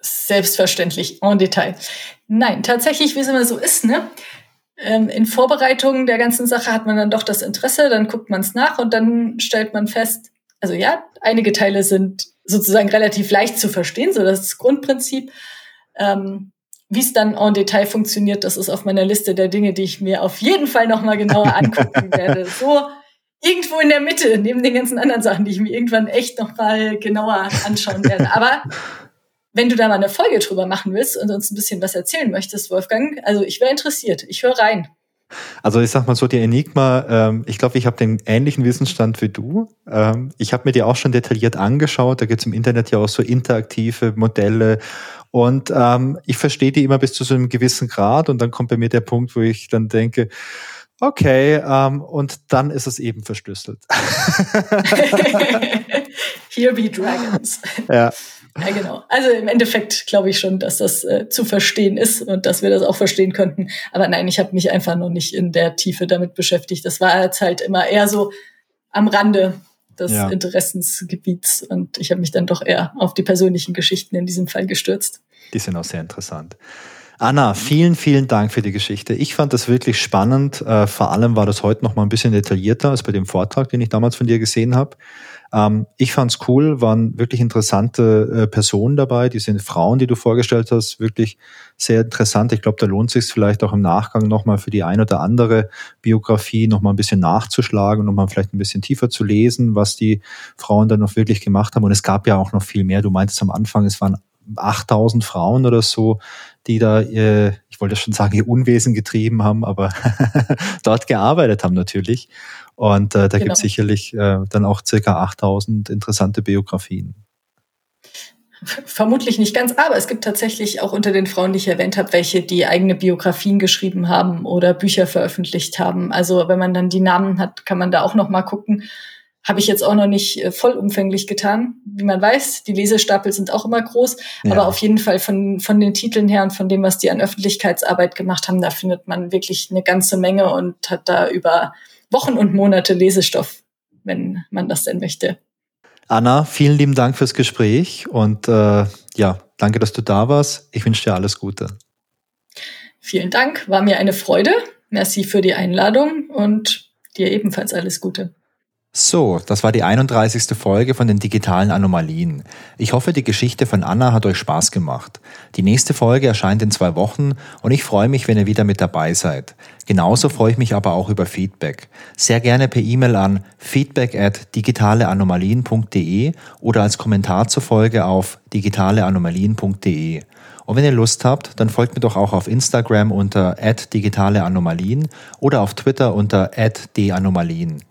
Selbstverständlich, en Detail. Nein, tatsächlich, wie es immer so ist, ne? Ähm, in Vorbereitung der ganzen Sache hat man dann doch das Interesse, dann guckt man es nach und dann stellt man fest, also ja, einige Teile sind sozusagen relativ leicht zu verstehen, so das Grundprinzip. Ähm, wie es dann en Detail funktioniert, das ist auf meiner Liste der Dinge, die ich mir auf jeden Fall nochmal genauer angucken werde. So irgendwo in der Mitte, neben den ganzen anderen Sachen, die ich mir irgendwann echt nochmal genauer anschauen werde. Aber wenn du da mal eine Folge drüber machen willst und uns ein bisschen was erzählen möchtest, Wolfgang, also ich wäre interessiert. Ich höre rein. Also ich sag mal so, die Enigma, ähm, ich glaube, ich habe den ähnlichen Wissensstand wie du. Ähm, ich habe mir die auch schon detailliert angeschaut. Da gibt es im Internet ja auch so interaktive Modelle. Und ähm, ich verstehe die immer bis zu so einem gewissen Grad. Und dann kommt bei mir der Punkt, wo ich dann denke, okay, ähm, und dann ist es eben verschlüsselt. Here be Dragons. Ja. Ja, genau. Also im Endeffekt glaube ich schon, dass das äh, zu verstehen ist und dass wir das auch verstehen könnten. Aber nein, ich habe mich einfach noch nicht in der Tiefe damit beschäftigt. Das war jetzt halt immer eher so am Rande des ja. Interessensgebiets und ich habe mich dann doch eher auf die persönlichen Geschichten in diesem Fall gestürzt. Die sind auch sehr interessant. Anna, vielen, vielen Dank für die Geschichte. Ich fand das wirklich spannend. Äh, vor allem war das heute noch mal ein bisschen detaillierter als bei dem Vortrag, den ich damals von dir gesehen habe. Ähm, ich fand's cool, waren wirklich interessante äh, Personen dabei. Die sind Frauen, die du vorgestellt hast, wirklich sehr interessant. Ich glaube, da lohnt sich vielleicht auch im Nachgang nochmal für die ein oder andere Biografie nochmal ein bisschen nachzuschlagen und nochmal vielleicht ein bisschen tiefer zu lesen, was die Frauen dann noch wirklich gemacht haben. Und es gab ja auch noch viel mehr. Du meintest am Anfang, es waren 8000 Frauen oder so, die da, äh, ich wollte schon sagen, ihr Unwesen getrieben haben, aber dort gearbeitet haben natürlich. Und äh, da genau. gibt es sicherlich äh, dann auch circa 8000 interessante Biografien. Vermutlich nicht ganz, aber es gibt tatsächlich auch unter den Frauen, die ich erwähnt habe, welche, die eigene Biografien geschrieben haben oder Bücher veröffentlicht haben. Also wenn man dann die Namen hat, kann man da auch noch mal gucken. Habe ich jetzt auch noch nicht äh, vollumfänglich getan. Wie man weiß, die Lesestapel sind auch immer groß, ja. aber auf jeden Fall von, von den Titeln her und von dem, was die an Öffentlichkeitsarbeit gemacht haben, da findet man wirklich eine ganze Menge und hat da über Wochen und Monate Lesestoff, wenn man das denn möchte. Anna, vielen lieben Dank fürs Gespräch und äh, ja, danke, dass du da warst. Ich wünsche dir alles Gute. Vielen Dank, war mir eine Freude. Merci für die Einladung und dir ebenfalls alles Gute. So, das war die 31. Folge von den digitalen Anomalien. Ich hoffe, die Geschichte von Anna hat euch Spaß gemacht. Die nächste Folge erscheint in zwei Wochen und ich freue mich, wenn ihr wieder mit dabei seid. Genauso freue ich mich aber auch über Feedback. Sehr gerne per E-Mail an feedback at digitaleanomalien.de oder als Kommentar zur Folge auf digitaleanomalien.de. Und wenn ihr Lust habt, dann folgt mir doch auch auf Instagram unter digitaleanomalien oder auf Twitter unter @danomalien.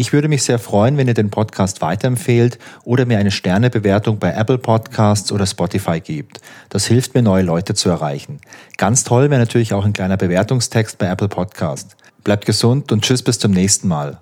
Ich würde mich sehr freuen, wenn ihr den Podcast weiterempfehlt oder mir eine Sternebewertung bei Apple Podcasts oder Spotify gebt. Das hilft mir, neue Leute zu erreichen. Ganz toll wäre natürlich auch ein kleiner Bewertungstext bei Apple Podcast. Bleibt gesund und tschüss bis zum nächsten Mal.